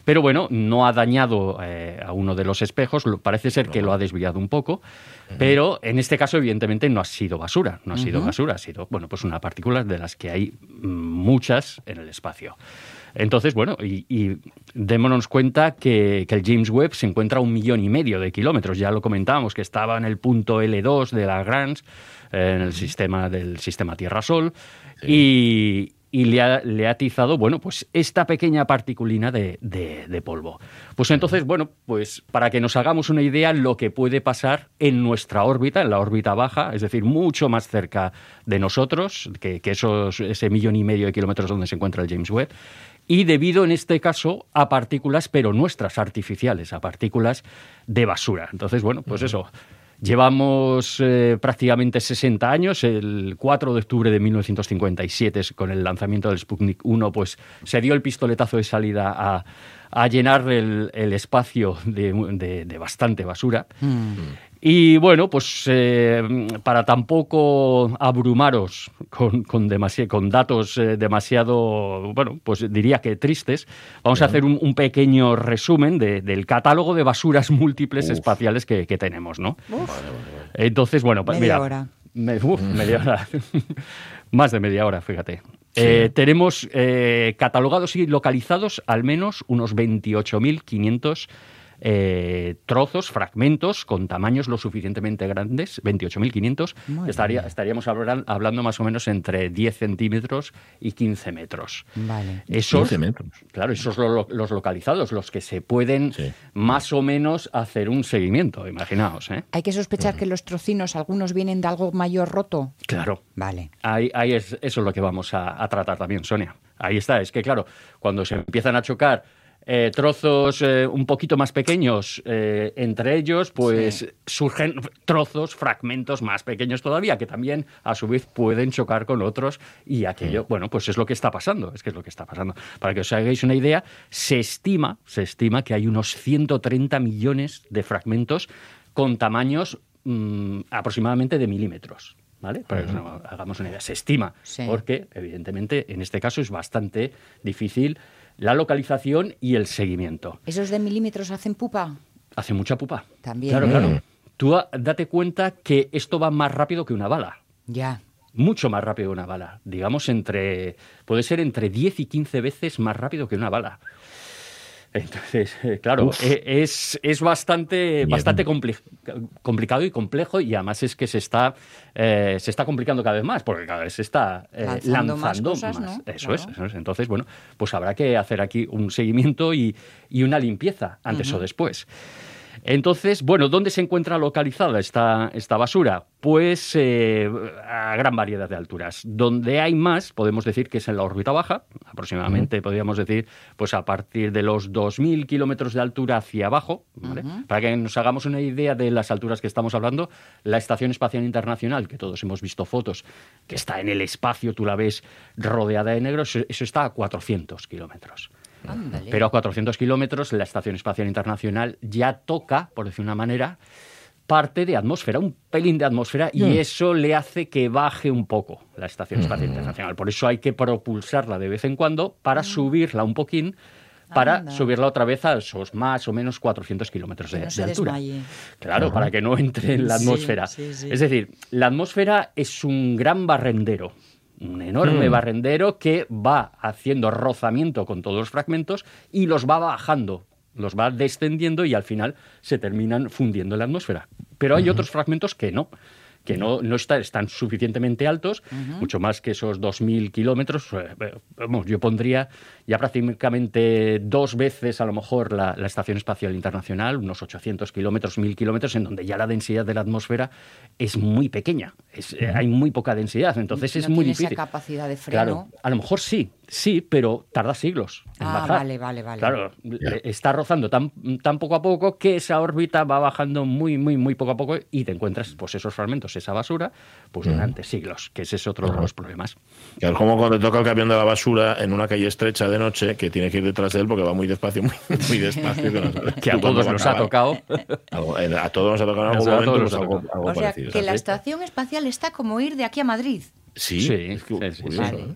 Pero bueno, no ha dañado eh, a uno de los espejos, parece ser que lo ha desviado un poco, uh -huh. pero en este caso evidentemente no ha sido basura, no ha sido uh -huh. basura, ha sido, bueno, pues una partícula de las que hay muchas en el espacio. Entonces, bueno, y, y démonos cuenta que, que, el James Webb se encuentra a un millón y medio de kilómetros. Ya lo comentábamos, que estaba en el punto L2 de Lagrange, en el sistema del sistema Tierra-Sol. Sí. Y, y le ha, le ha, atizado, bueno, pues esta pequeña particulina de, de, de, polvo. Pues entonces, bueno, pues para que nos hagamos una idea lo que puede pasar en nuestra órbita, en la órbita baja, es decir, mucho más cerca de nosotros que, que esos, ese millón y medio de kilómetros donde se encuentra el James Webb, y debido en este caso a partículas, pero nuestras artificiales, a partículas de basura. Entonces, bueno, pues uh -huh. eso. Llevamos eh, prácticamente 60 años. El 4 de octubre de 1957, con el lanzamiento del Sputnik 1, pues se dio el pistoletazo de salida a, a llenar el, el espacio de, de, de, bastante basura. Mm. Y bueno, pues eh, para tampoco abrumaros con, con, con datos eh, demasiado, bueno, pues diría que tristes, vamos Bien. a hacer un, un pequeño resumen de, del catálogo de basuras múltiples Uf. espaciales que, que, tenemos, ¿no? Entonces, bueno, pues media mira. Hora. Me, uf, media hora. Más de media hora, fíjate. Sí. Eh, tenemos eh, catalogados y localizados al menos unos 28.500 eh, trozos, fragmentos con tamaños lo suficientemente grandes, 28.500, estaría, estaríamos hablando más o menos entre 10 centímetros y 15 metros. Vale. Esos, 15 metros. Claro, esos los localizados, los que se pueden más o menos hacer un seguimiento, imaginaos. ¿eh? Hay que sospechar que los trocinos, algunos vienen de algo mayor roto. Claro. Vale. Ahí, es, eso es lo que vamos a tratar también, Sonia. Ahí está, es que claro, cuando se empiezan a chocar eh, trozos eh, un poquito más pequeños eh, entre ellos, pues surgen trozos, fragmentos más pequeños todavía, que también a su vez pueden chocar con otros y aquello, bueno, pues es lo que está pasando, es que es lo que está pasando. Para que os hagáis una idea, se estima, se estima que hay unos 130 millones de fragmentos con tamaños mm, aproximadamente de milímetros. ¿Vale? Para que hagamos una idea. Se estima, porque evidentemente en este caso es bastante difícil la localización y el seguimiento. ¿Esos de milímetros hacen pupa? Hace mucha pupa. También. Claro, claro. Tú date cuenta que esto va más rápido que una bala. Ya. Mucho más rápido que una bala. Digamos, entre. Puede ser entre 10 y 15 veces más rápido que una bala. Entonces, eh, claro, eh, es, es, bastante, bastante complicado y complejo y además es que se está, eh, se está complicando cada vez más porque cada vez se está lanzando, más. Eso, es, eso, es, Entonces, bueno, pues habrá que hacer aquí un seguimiento y, y una limpieza antes o después. Entonces, bueno, ¿dónde se encuentra localizada esta, esta basura? Pues eh, a gran variedad de alturas. Donde hay más, podemos decir que es en la órbita baja, aproximadamente podríamos decir, pues a partir de los 2.000 kilómetros de altura hacia abajo. Para que nos hagamos una idea de las alturas que estamos hablando, la Estación Espacial Internacional, que todos hemos visto fotos, que está en el espacio, tú la ves rodeada de negro, eso, eso está a 400 kilómetros. Pero a 400 kilómetros la Estación Espacial Internacional ya toca, por decir una manera, parte de atmósfera, un pelín de atmósfera, y mm. eso le hace que baje un poco la Estación Espacial mm. Internacional. Por eso hay que propulsarla de vez en cuando para mm. subirla un poquín, para subirla otra vez a esos más o menos 400 kilómetros de, altura. Claro, para que no entre en la atmósfera. Es decir, la atmósfera es un gran barrendero un enorme hmm. barrendero que va haciendo rozamiento con todos los fragmentos y los va bajando, los va descendiendo y al final se terminan fundiendo en la atmósfera. Pero hay otros fragmentos que no que no, no están suficientemente altos, mucho más que esos 2.000 kilómetros. Eh, vamos, yo pondría ya prácticamente dos veces a lo mejor la, Estación Espacial Internacional, unos 800 kilómetros, 1.000 kilómetros, en donde ya la densidad de la atmósfera es muy pequeña, es, eh, hay muy poca densidad, entonces es muy tiene difícil. esa capacidad de freno? Claro, a lo mejor sí, Sí, pero tarda siglos en ah, vale, vale, vale. Claro, está rozando tan, tan poco a poco que esa órbita va bajando muy, muy, muy poco a poco y te encuentras pues esos fragmentos, esa basura, pues durante siglos, que ese es otro de los problemas. es como cuando toca el camión de la basura en una calle estrecha de noche que tiene que ir detrás de él porque va muy despacio, muy, muy despacio. Que, a todos nos ha tocado. a todos nos ha tocado en algún momento algo, o sea, que la estación espacial está como ir de aquí a Madrid. Sí, sí,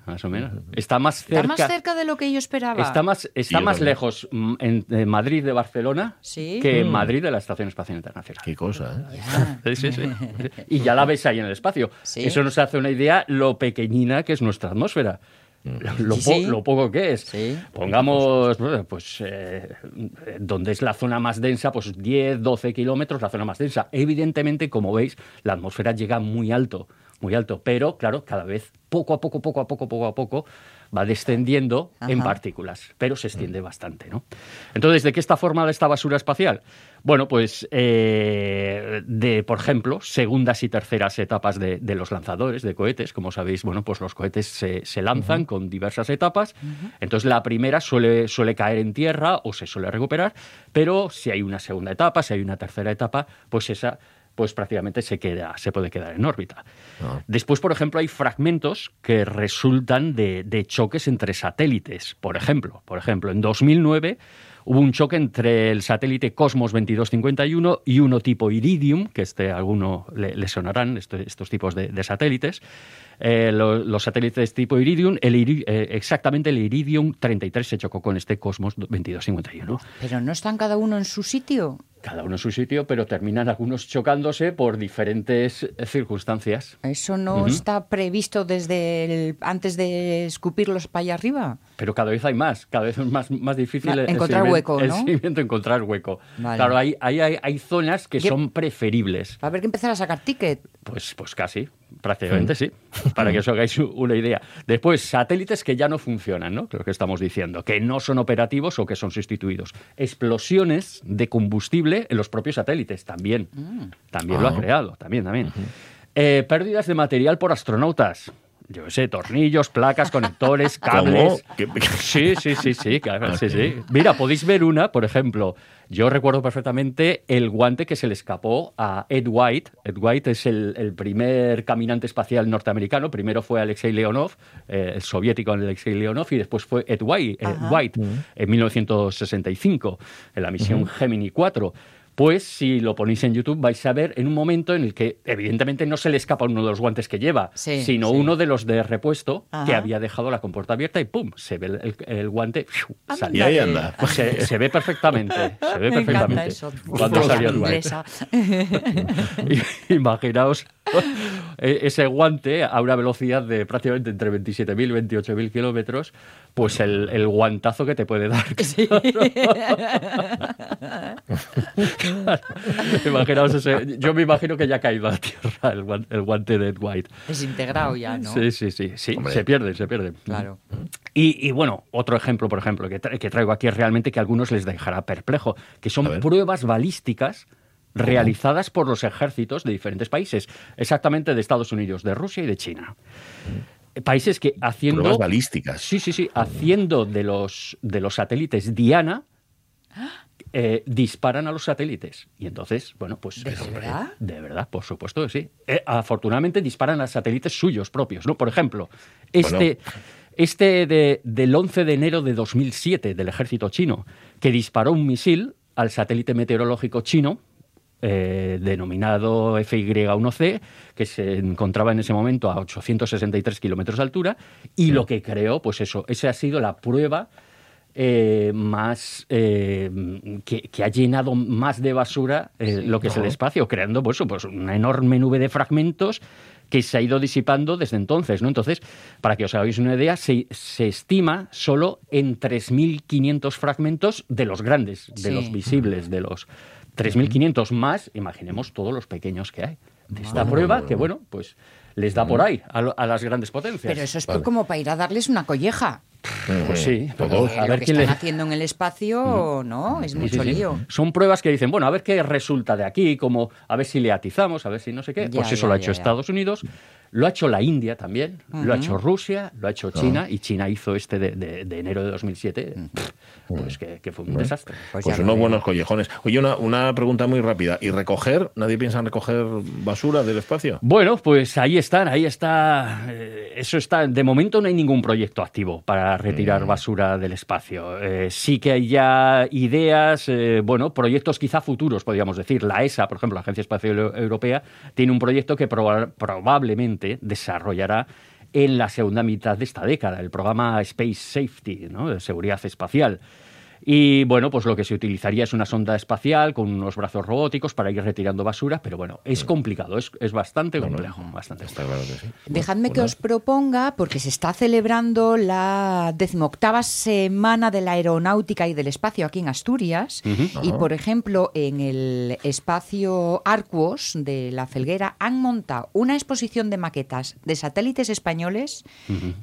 más o menos. Está más cerca. Está más cerca de lo que yo esperaba. Está más, está más lejos mm, en, Madrid de Barcelona que en mm. Madrid de la Estación Espacial Internacional. Qué cosa, ¿eh? Sí, sí, Y ya la ves ahí en el espacio. Eso nos hace una idea lo pequeñina que es nuestra atmósfera. Lo, poco que es. Pongamos, pues, eh, donde es la zona más densa, pues 10, 12 kilómetros, la zona más densa. Evidentemente, como veis, la atmósfera llega muy alto muy alto, pero claro, cada vez poco a poco, poco a poco, poco a poco va descendiendo en partículas, pero se extiende mm. bastante, ¿no? Entonces, ¿de qué está formada esta basura espacial? Bueno, pues eh, de, por ejemplo, segundas y terceras etapas de, los lanzadores de cohetes. Como sabéis, bueno, pues los cohetes se, lanzan con diversas etapas. Entonces, la primera suele, suele caer en tierra o se suele recuperar, pero si hay una segunda etapa, si hay una tercera etapa, pues esa pues prácticamente se, queda, se puede quedar en órbita. Ah. Después, por ejemplo, hay fragmentos que resultan de, choques entre satélites. Por ejemplo, por ejemplo, en 2009 hubo un choque entre el satélite Cosmos 2251 y uno tipo Iridium, que este alguno le, sonarán, estos tipos de, satélites. Eh, los satélites tipo Iridium, el eh, exactamente el Iridium 33 se chocó con este Cosmos 2251. ¿Pero no están cada uno en su sitio? Cada uno en su sitio, pero terminan algunos chocándose por diferentes circunstancias. ¿Eso no está previsto desde el, antes de escupirlos para allá arriba? Pero cada vez hay más, cada vez es más, más difícil encontrar hueco, el ¿no? seguimiento, encontrar hueco. Vale. Claro, hay, hay, hay, hay zonas que ¿Qué- son preferibles. Va a haber que empezar a sacar ticket. Pues, pues casi, prácticamente sí, para que os hagáis una idea. Después, satélites que ya no funcionan, ¿no? Creo que estamos diciendo, que no son operativos o que son sustituidos. Explosiones de combustible en los propios satélites, también. También lo ha Ah. creado, también, también. Eh, pérdidas de material por astronautas. Yo sé, tornillos, placas, conectores, cables. ¿Qué- Sí, sí, sí, sí, claro, sí, sí. Mira, podéis ver una, por ejemplo, yo recuerdo perfectamente el guante que se le escapó a Ed White. Ed White es el, el primer caminante espacial norteamericano. Primero fue Alexei Leonov, eh, el soviético Alexei Leonov, y después fue Ed White, Ed White en 1965, en la misión Gemini 4. Pues si lo ponéis en YouTube vais a ver en un momento en el que evidentemente no se le escapa uno de los guantes que lleva, Sí, sino sí. uno de los de repuesto que había dejado la compuerta abierta y ¡pum! Se ve el, el- el guante salir. Y ahí anda. Se, se ve perfectamente, se ve Me encanta perfectamente. eso. Cuando salió el guante. Imaginaos ese guante a una velocidad de prácticamente entre 27.000 y 28.000 kilómetros, pues el, el guantazo que te puede dar. Imaginaos ese. Yo me imagino que ya ha caído a tierra el, guan- el guante de Ed White. Desintegrado ya, ¿no? Sí, sí, sí. sí Hombre. se pierde, se pierde. Claro. Y, y, bueno, otro ejemplo, por ejemplo, que, tra- que traigo aquí es realmente que a algunos les dejará perplejo, que son pruebas balísticas realizadas por los ejércitos de diferentes países, exactamente de Estados Unidos, de Rusia y de China. Países que haciendo... Pruebas balísticas. Sí, sí, sí, haciendo de los, de los satélites Diana, eh, disparan a los satélites. Y entonces, bueno, pues... ¿De eh, verdad? De verdad, por supuesto que sí. Eh, afortunadamente disparan a satélites suyos propios, ¿no? Por ejemplo, este... Este de- del 11 de enero de 2007 del ejército chino, que disparó un misil al satélite meteorológico chino, eh, denominado FY-1C, que se encontraba en ese momento a 863 kilómetros de altura, y lo que creó, pues eso, esa ha sido la prueba eh, más eh, que, que ha llenado más de basura eh, lo que es el espacio, creando pues, pues, una enorme nube de fragmentos que se ha ido disipando desde entonces. ¿no? Entonces, para que os hagáis una idea, se, se estima solo en 3.500 fragmentos de los grandes, de Sí. los visibles, de los 3.500 más, imaginemos todos los pequeños que hay. De esta prueba que, bueno, pues les da por ahí a, a las grandes potencias. Pero eso es Vale. como para ir a darles una colleja. Pues sí, Todo. pero Eh, a lo ver que quién están le... haciendo en el espacio, ¿no? Es mucho sí, sí. lío. Son pruebas que dicen, bueno, a ver qué resulta de aquí, como a ver si le atizamos, a ver si no sé qué. Ya, pues eso ya, lo ha ya, hecho ya. Estados Unidos, lo ha hecho la India también, lo ha hecho Rusia, lo ha hecho China, y China hizo este de, de- de enero de 2007, pues que, que fue un desastre. Pues Pues unos veo. buenos collejones. Oye, una, una pregunta muy rápida. ¿Y recoger? ¿Nadie piensa en recoger basura del espacio? Bueno, pues ahí están, ahí está. eh, Eso está. De momento no hay ningún proyecto activo para retirar basura del espacio. Eh, sí que hay ya ideas, eh, bueno, proyectos quizá futuros, podríamos decir. La ESA, por ejemplo, la Agencia Espacial Eu- Europea, tiene un proyecto que proba- probablemente desarrollará en la segunda mitad de esta década, el programa Space Safety, ¿no? de seguridad espacial. Y bueno, pues lo que se utilizaría es una sonda espacial con unos brazos robóticos para ir retirando basura, pero bueno, es complicado, es, es bastante complejo, bastante Está claro que sí. Dejadme que os proponga, porque se está celebrando la decimoctava semana de la aeronáutica y del espacio aquí en Asturias. Y, por ejemplo, en el espacio Arcuos de la Felguera han montado una exposición de maquetas de satélites españoles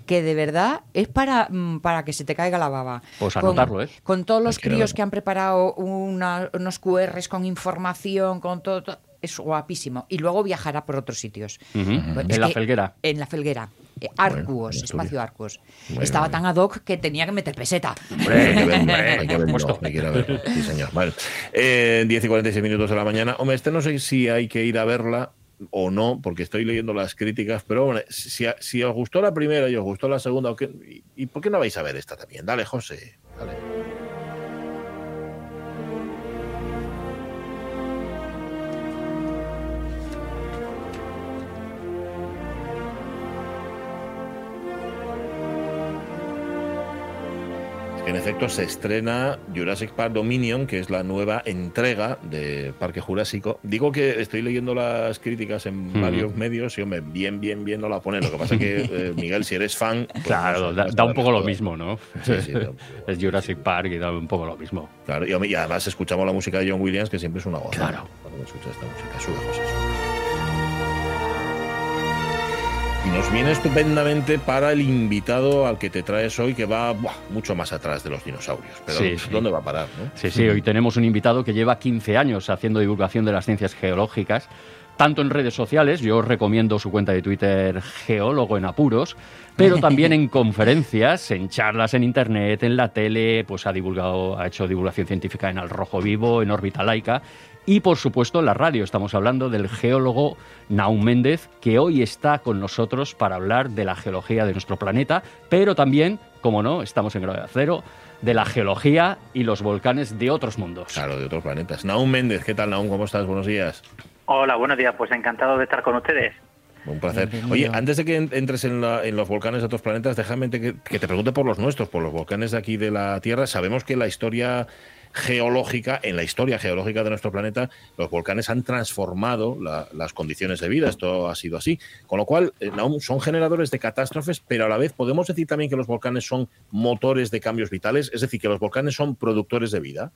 que de verdad es para, mm, para que se te caiga la baba. Pues Con- anotarlo, ¿eh? Con todos los críos que han preparado una- unos QRs con información, con todo, todo. Es guapísimo. Y luego viajará por otros sitios. Pues En la Felguera. En la Felguera. Eh, Arcuos, Bueno, espacio. Arcuos. Bueno, Estaba bueno. tan ad hoc que tenía que meter peseta. Hombre, hay que verlo, hay que hay ir a verlo. Sí, señor. Vale. Eh, 10 y 46 minutos de la mañana. Hombre, este no sé si hay que ir a verla o no, porque estoy leyendo las críticas, pero bueno, si, si os gustó la primera y os gustó la segunda, ¿o qué- ¿y, y por qué no vais a ver esta también? Dale, José. Dale. En efecto se estrena Jurassic Park Dominion, que es la nueva entrega de Parque Jurásico. Digo que estoy leyendo las críticas en varios medios y, hombre, bien, bien, bien no la ponen. Lo que pasa es que, eh, Miguel, si eres fan... Pues claro, da, un poco lo mismo, ¿no? Sí, sí. es Jurassic Park y da un poco lo mismo. Claro, y, además escuchamos la música de John Williams, que siempre es una voz. Claro. Cuando escuchas esta música, sube José. Y nos viene estupendamente para el invitado al que te traes hoy, que va mucho más atrás de los dinosaurios. Pero ¿dónde va a parar? Sí, sí, hoy tenemos un invitado que lleva 15 años haciendo divulgación de las ciencias geológicas, tanto en redes sociales, yo os recomiendo su cuenta de Twitter Geólogo en Apuros, pero también en conferencias, en charlas en internet, en la tele, pues ha divulgado, ha hecho divulgación científica en Al Rojo Vivo, en Órbita Laica y por supuesto en la radio. Estamos hablando del geólogo Naum Méndez, que hoy está con nosotros para hablar de la geología de nuestro planeta, pero también, como no, estamos en grado de cero, de la geología y los volcanes de otros mundos. Claro, de otros planetas. Naum Méndez, ¿qué tal Naum? ¿Cómo estás? Buenos días. Hola, buenos días. Pues encantado de estar con ustedes. Un placer. Oye, antes de que entres en, los volcanes de otros planetas, déjame que, que, te pregunte por los nuestros, por los volcanes de aquí de la Tierra. Sabemos que la historia geológica, en la historia geológica de nuestro planeta, los volcanes han transformado las condiciones de vida. Esto ha sido así. Con lo cual, eh, son generadores de catástrofes, pero a la vez podemos decir también que los volcanes son motores de cambios vitales, es decir, que los volcanes son productores de vida.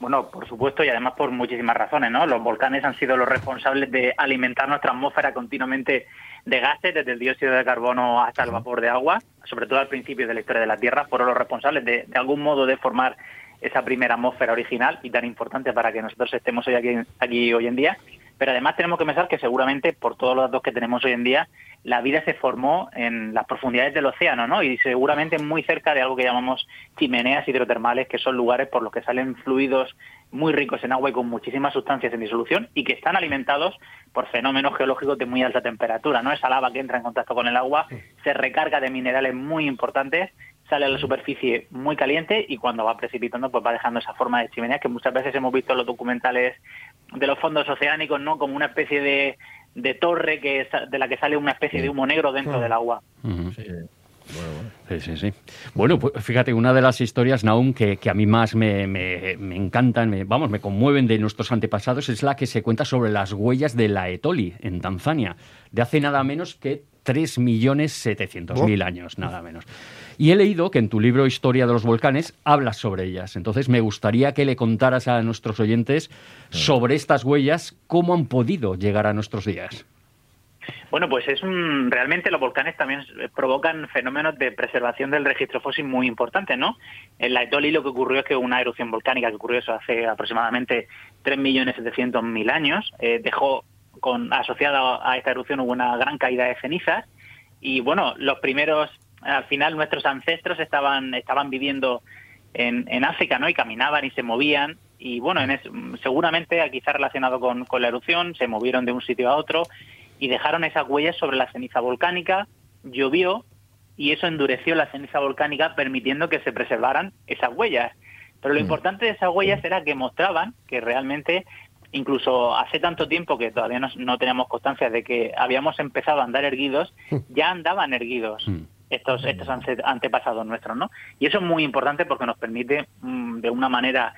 Bueno, por supuesto, y además por muchísimas razones, ¿no? Los volcanes han sido los responsables de alimentar nuestra atmósfera continuamente de gases, desde el dióxido de carbono hasta el vapor de agua, sobre todo al principio de la historia de la Tierra, fueron los responsables de, de algún modo de formar esa primera atmósfera original y tan importante para que nosotros estemos hoy aquí, aquí hoy en día. Pero además tenemos que pensar que seguramente por todos los datos que tenemos hoy en día, la vida se formó en las profundidades del océano, ¿no? Y seguramente muy cerca de algo que llamamos chimeneas hidrotermales, que son lugares por los que salen fluidos muy ricos en agua y con muchísimas sustancias en disolución y que están alimentados por fenómenos geológicos de muy alta temperatura, ¿no? Esa lava que entra en contacto con el agua se recarga de minerales muy importantes sale a la superficie muy caliente y cuando va precipitando pues va dejando esa forma de chimenea que muchas veces hemos visto en los documentales de los fondos oceánicos, ¿no? Como una especie de, de torre que de la que sale una especie de humo negro dentro mm. del agua. sí. Sí, sí, sí. Bueno, pues fíjate, una de las historias, Naum, que, que a mí más me, me, me encantan, me, vamos, me conmueven de nuestros antepasados, es la que se cuenta sobre las huellas de la Etoli, en Tanzania, de hace nada menos que 3.700.000 años, nada menos. Y he leído que en tu libro Historia de los Volcanes hablas sobre ellas. Entonces me gustaría que le contaras a nuestros oyentes sobre estas huellas, cómo han podido llegar a nuestros días. Bueno, pues es un, realmente los volcanes también provocan fenómenos de preservación del registro fósil muy importantes, ¿no? En la Etoli lo que ocurrió es que una erupción volcánica que ocurrió eso hace aproximadamente 3.700.000 años eh, dejó con asociada a esta erupción hubo una gran caída de cenizas y bueno, los primeros al final nuestros ancestros estaban, estaban viviendo en, en África, ¿no? Y caminaban y se movían. Y bueno, en seguramente quizá relacionado con, con la erupción, se movieron de un sitio a otro y dejaron esas huellas sobre la ceniza volcánica, llovió y eso endureció la ceniza volcánica permitiendo que se preservaran esas huellas. Pero lo mm. importante de esas huellas era que mostraban que realmente, incluso hace tanto tiempo que todavía no, no teníamos constancia de que habíamos empezado a andar erguidos, ya andaban erguidos. Mm estos, estos antepasados nuestros, ¿no? Y eso es muy importante porque nos permite, mm, de una manera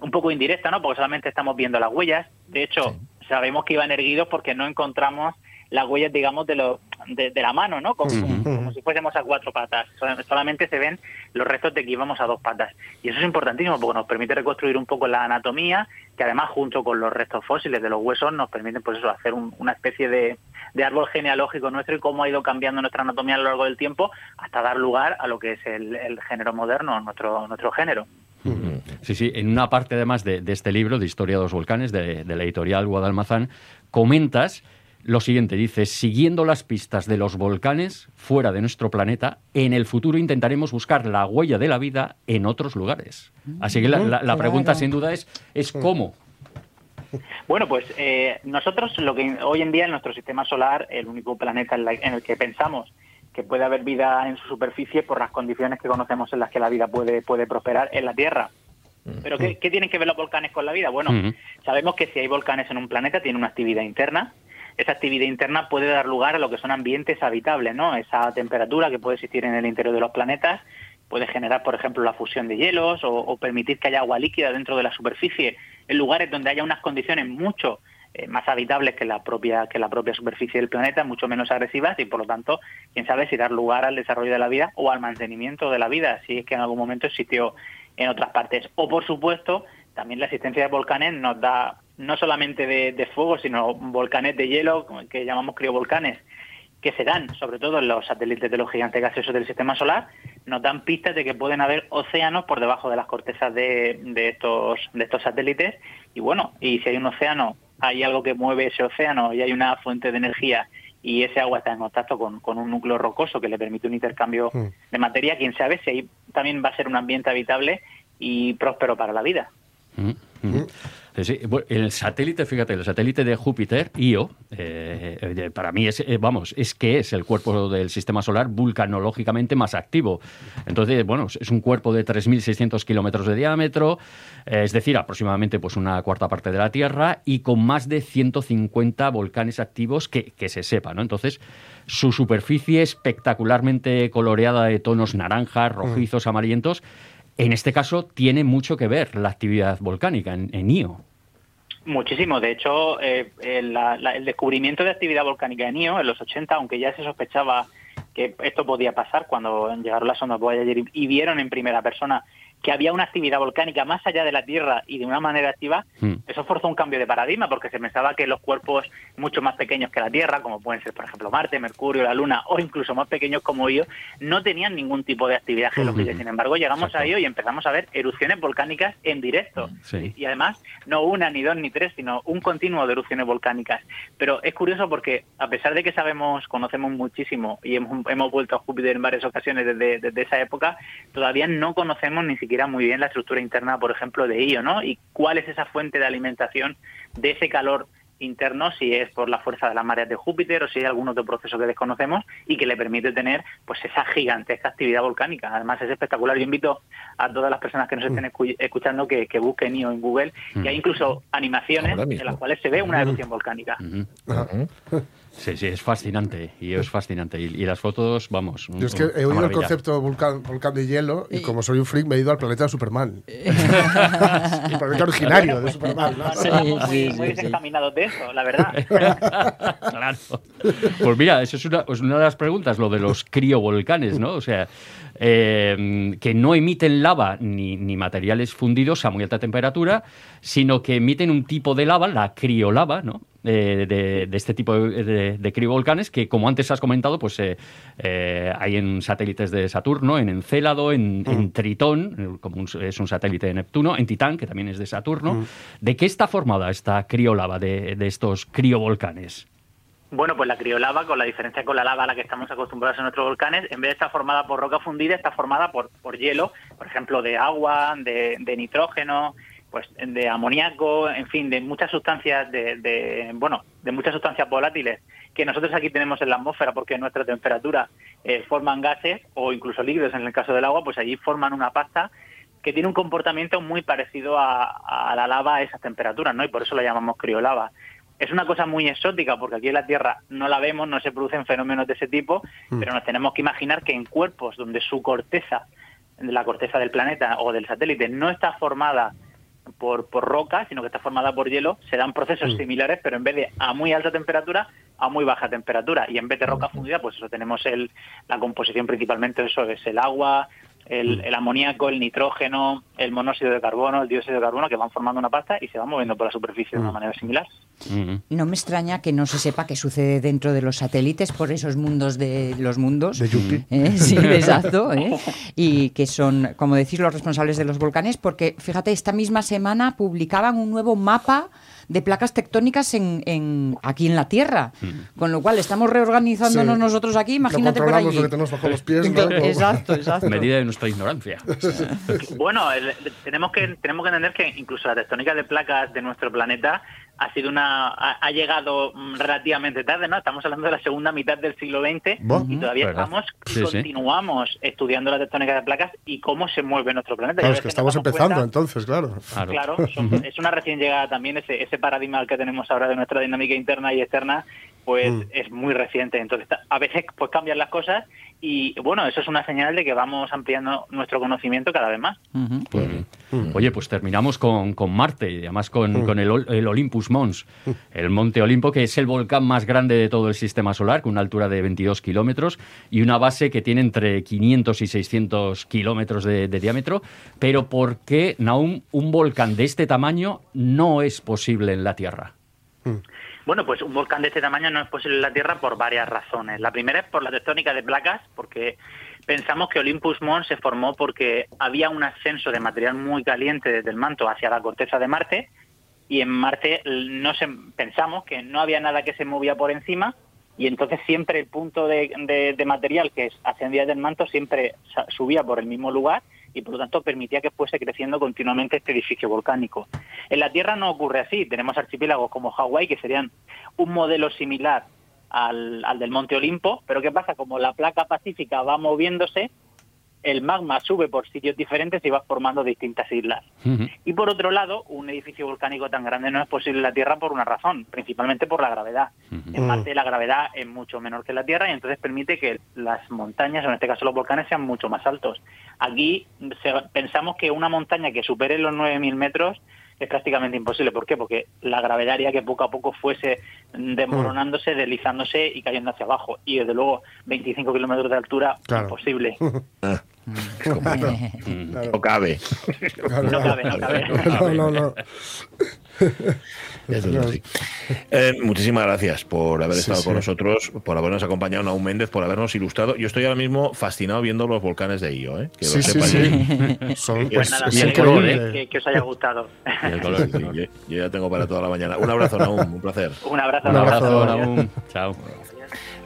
un poco indirecta, ¿no? Porque solamente estamos viendo las huellas. De hecho, sabemos que iban erguidos porque no encontramos las huellas, digamos, de, lo, de, la mano, ¿no? Como, si fuésemos a cuatro patas. Solamente se ven los restos de que íbamos a dos patas. Y eso es importantísimo porque nos permite reconstruir un poco la anatomía, que además junto con los restos fósiles de los huesos nos permiten, pues eso, hacer una especie de, de árbol genealógico nuestro y cómo ha ido cambiando nuestra anatomía a lo largo del tiempo hasta dar lugar a lo que es el, género moderno, nuestro, nuestro género. Sí, sí, en una parte además de, este libro de Historia de los Volcanes, de, de la editorial Guadalmazán, comentas lo siguiente, dice, siguiendo las pistas de los volcanes fuera de nuestro planeta, en el futuro intentaremos buscar la huella de la vida en otros lugares. Así que la, pregunta sin duda es, es cómo. Bueno, pues eh, nosotros lo que hoy en día en nuestro sistema solar, el único planeta en, el que pensamos que puede haber vida en su superficie por las condiciones que conocemos en las que la vida puede, puede prosperar en la Tierra. Pero ¿qué, tienen que ver los volcanes con la vida? Bueno, sabemos que si hay volcanes en un planeta tiene una actividad interna esa actividad interna puede dar lugar a lo que son ambientes habitables, ¿no? Esa temperatura que puede existir en el interior de los planetas puede generar, por ejemplo, la fusión de hielos o, permitir que haya agua líquida dentro de la superficie en lugares donde haya unas condiciones mucho eh, más habitables que la propia que la propia superficie del planeta, mucho menos agresivas y por lo tanto, quién sabe si dar lugar al desarrollo de la vida o al mantenimiento de la vida, si es que en algún momento existió en otras partes. O por supuesto, también la existencia de volcanes nos da no solamente de, fuego, sino volcanes de hielo, que llamamos criovolcanes, que se dan, sobre todo en los satélites de los gigantes gaseosos del sistema solar, nos dan pistas de que pueden haber océanos por debajo de las cortezas de, estos, de estos satélites. Y bueno, y si hay un océano, hay algo que mueve ese océano y hay una fuente de energía y ese agua está en contacto con, un núcleo rocoso que le permite un intercambio hmm. de materia, quién sabe si ahí también va a ser un ambiente habitable y próspero para la vida. Hmm. Hmm el satélite, fíjate, el satélite de Júpiter, Io, eh, eh, para mí es, eh, vamos, es que es el cuerpo del sistema solar vulcanológicamente más activo. Entonces, bueno, es un cuerpo de 3.600 kilómetros de diámetro, es decir, aproximadamente pues una cuarta parte de la Tierra y con más de 150 volcanes activos que, que se sepa, ¿no? Entonces, su superficie espectacularmente coloreada de tonos naranjas, rojizos, amarillentos, en este caso tiene mucho que ver la actividad volcánica en, en Io. Muchísimo. De hecho, eh, el, descubrimiento de actividad volcánica en Io en los 80, aunque ya se sospechaba que esto podía pasar cuando llegaron las ondas Voyager y vieron en primera persona que había una actividad volcánica más allá de la Tierra y de una manera activa, hmm. eso forzó un cambio de paradigma porque se pensaba que los cuerpos mucho más pequeños que la Tierra, como pueden ser por ejemplo Marte, Mercurio, la Luna o incluso más pequeños como ellos, no tenían ningún tipo de actividad geológica. Hmm. Sin embargo, llegamos a ello y empezamos a ver erupciones volcánicas en directo. Y, además, no una, ni dos, ni tres, sino un continuo de erupciones volcánicas. Pero es curioso porque a pesar de que sabemos, conocemos muchísimo y hemos, hemos vuelto a Júpiter en varias ocasiones desde, desde esa época, todavía no conocemos ni siquiera muy bien la estructura interna, por ejemplo, de Io, ¿no? Y cuál es esa fuente de alimentación de ese calor interno, si es por la fuerza de las mareas de Júpiter o si hay algún otro proceso que desconocemos y que le permite tener pues esa gigantesca actividad volcánica. Además es espectacular. Yo invito a todas las personas que nos estén mm. escuchando que, busquen IO en Google y hay mm. incluso animaciones en las cuales se ve una erupción volcánica. Sí, sí, es fascinante. Y es fascinante. Y, las fotos, vamos. Yo es que he oído el concepto volcán, volcán de hielo y, como soy un freak me he ido al planeta de Superman. el planeta originario de Superman. Sí, sí, muy, muy de eso, la verdad. claro. Pues mira, eso es una, pues una de las preguntas, lo de los criovolcanes, ¿no? O sea, eh, que no emiten lava ni, materiales fundidos a muy alta temperatura, sino que emiten un tipo de lava, la criolava, ¿no? Eh, de, este tipo de, criovolcanes que, como antes has comentado, pues eh, hay en satélites de Saturno, en Encélado, en, mm. Tritón, como es un satélite de Neptuno, en Titán, que también es de Saturno. Mm. ¿De qué está formada esta criolava de, de estos criovolcanes? Bueno, pues la criolava, con la diferencia con la lava a la que estamos acostumbrados en nuestros volcanes, en vez de estar formada por roca fundida, está formada por, por hielo, por ejemplo, de agua, de, nitrógeno, pues de amoníaco, en fin, de muchas sustancias, de, bueno, de muchas sustancias volátiles que nosotros aquí tenemos en la atmósfera porque en nuestra temperatura eh, forman gases o incluso líquidos en el caso del agua, pues allí forman una pasta que tiene un comportamiento muy parecido a, a la lava a esas temperaturas, ¿no? Y por eso la llamamos criolava. Es una cosa muy exótica porque aquí en la Tierra no la vemos, no se producen fenómenos de ese tipo, mm. pero nos tenemos que imaginar que en cuerpos donde su corteza, la corteza del planeta o del satélite, no está formada por, por roca, sino que está formada por hielo, se dan procesos mm. similares, pero en vez de a muy alta temperatura, a muy baja temperatura. Y en vez de roca fundida, pues eso tenemos el, la composición principalmente, eso es el agua, Mm. el, amoníaco, el nitrógeno, el monóxido de carbono, el dióxido de carbono, que van formando una pasta y se van moviendo por la superficie de una mm. manera similar. Mm-hmm. No me extraña que no se sepa qué sucede dentro de los satélites por esos mundos de los mundos. De Yupi. ¿Eh? Sí, exacto. ¿eh? Y que son, como decís, los responsables de los volcanes, porque fíjate, esta misma semana publicaban un nuevo mapa de placas tectónicas en, aquí en la Tierra. Mm. Con lo cual estamos reorganizándonos nosotros aquí, imagínate por allí. Lo que tenemos bajo los pies. Exacto, exacto. Medida de nuestra ignorancia. bueno, tenemos que tenemos que entender que incluso la tectónica de placas de nuestro planeta ha sido una ha, llegado mm, relativamente tarde, ¿no? Estamos hablando de la segunda mitad del siglo XX y todavía estamos continuamos estudiando la tectónica de placas y cómo se mueve nuestro planeta. Claro, es que, estamos empezando entonces, claro. Claro, es una recién llegada también ese, ese paradigma que tenemos ahora de nuestra dinámica interna y externa pues mm. es muy reciente. Entonces, a veces pues cambian las cosas y bueno, eso es una señal de que vamos ampliando nuestro conocimiento cada vez más. Pues, oye, pues terminamos con, Marte y además con, el, Olympus Mons, el Monte Olimpo, que es el volcán más grande de todo el sistema solar, con una altura de 22 kilómetros y una base que tiene entre 500 y 600 kilómetros de, diámetro. Pero ¿por qué, Naum, un volcán de este tamaño no es posible en la Tierra? Bueno, pues un volcán de este tamaño no es posible en la Tierra por varias razones. La primera es por la tectónica de placas, porque pensamos que Olympus Mons se formó porque había un ascenso de material muy caliente desde el manto hacia la corteza de Marte y en Marte no se, pensamos que no había nada que se movía por encima y entonces siempre el punto de, de material que ascendía del manto siempre subía por el mismo lugar y por lo tanto permitía que fuese creciendo continuamente este edificio volcánico. En la Tierra no ocurre así, tenemos archipiélagos como Hawái que serían un modelo similar al, al del Monte Olimpo, pero ¿qué pasa? Como la placa pacífica va moviéndose, el magma sube por sitios diferentes y va formando distintas islas. Y por otro lado, un edificio volcánico tan grande no es posible en la Tierra por una razón, principalmente por la gravedad. En Marte la gravedad es mucho menor que la Tierra y entonces permite que las montañas, o en este caso los volcanes, sean mucho más altos. Aquí pensamos que una montaña que supere los 9.000 metros es prácticamente imposible. ¿Por qué? Porque la gravedad haría que poco a poco fuese desmoronándose, deslizándose y cayendo hacia abajo. Y desde luego 25 kilómetros de altura, imposible. No cabe. No cabe, no cabe. No, no, no. Eh, muchísimas gracias por haber estado con nosotros, por habernos acompañado, Naum Méndez, por habernos ilustrado. Yo estoy ahora mismo fascinado viendo los volcanes de Io. ¿eh? Que sí, sí, sí. Son, pues, nada, el color, ¿eh? que, os haya gustado. El color, yo, yo, ya tengo para toda la mañana. Un abrazo, Naum, un placer. Un abrazo, un abrazo, Naum. Chao.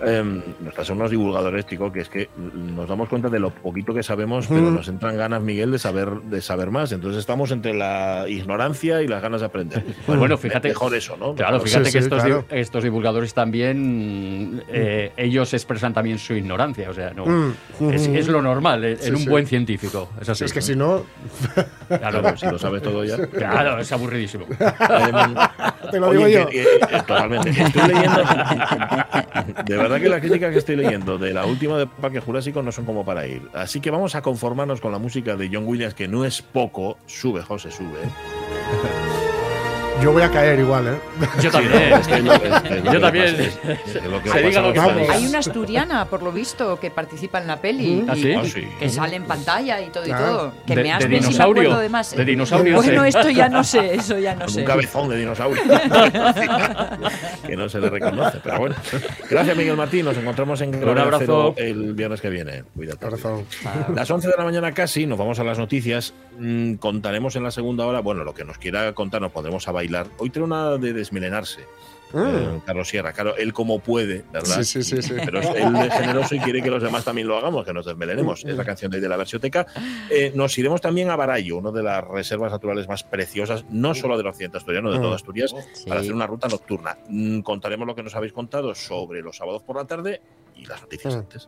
Eh, nos pasan unos divulgadores, Tico, que es que nos damos cuenta de lo poquito que sabemos, pero nos entran ganas, Miguel, de saber, de saber más. Entonces estamos entre la ignorancia y las ganas de aprender. Bueno, fíjate. Mejor eso, ¿no? Claro, fíjate que estos, estos, divulgadores también, eh, ellos expresan también su ignorancia. O sea, no, mm. es, lo normal eh, en un buen científico. Es, así, es que si no. Claro, si lo sabes todo ya. Claro, es aburridísimo. Te lo digo yo. totalmente. Estoy leyendo. De verdad que las críticas que estoy leyendo de la última de Parque Jurásico no son como para ir. Así que vamos a conformarnos con la música de John Williams, que no es poco. Sube, José, sube. Yo voy a caer igual, ¿eh? Yo también. Yo también. Hay una asturiana, por lo visto, que participa en la peli. ¿Ah, sí? Que sale en pantalla y todo y todo. Que de, me has de dinosaurio. de más. De dinosaurio. Bueno, esto ya no sé, eso ya no sé. Un cabezón de dinosaurio. que no se le reconoce, pero bueno. Gracias, Miguel Martín. Nos encontramos en Un abrazo el viernes que viene. Cuídate. Abrazo. Las 11 de la mañana casi, nos vamos a las noticias. Mm, contaremos en la segunda hora, bueno, lo que nos quiera contar, nos podremos a bailar. Hoy tiene una de desmilenarse. Eh, Carlos Sierra, claro, él como puede, ¿verdad? Sí, sí, sí, sí. Pero él es generoso y quiere que los demás también lo hagamos, que nos desmelenemos. Es la canción de, de la versioteca. Eh, nos iremos también a Barallo, una de las reservas naturales más preciosas, no solo del occidente asturiano, de toda Asturias, para hacer una ruta nocturna. Mm, Contaremos lo que nos habéis contado sobre los sábados por la tarde y las noticias antes.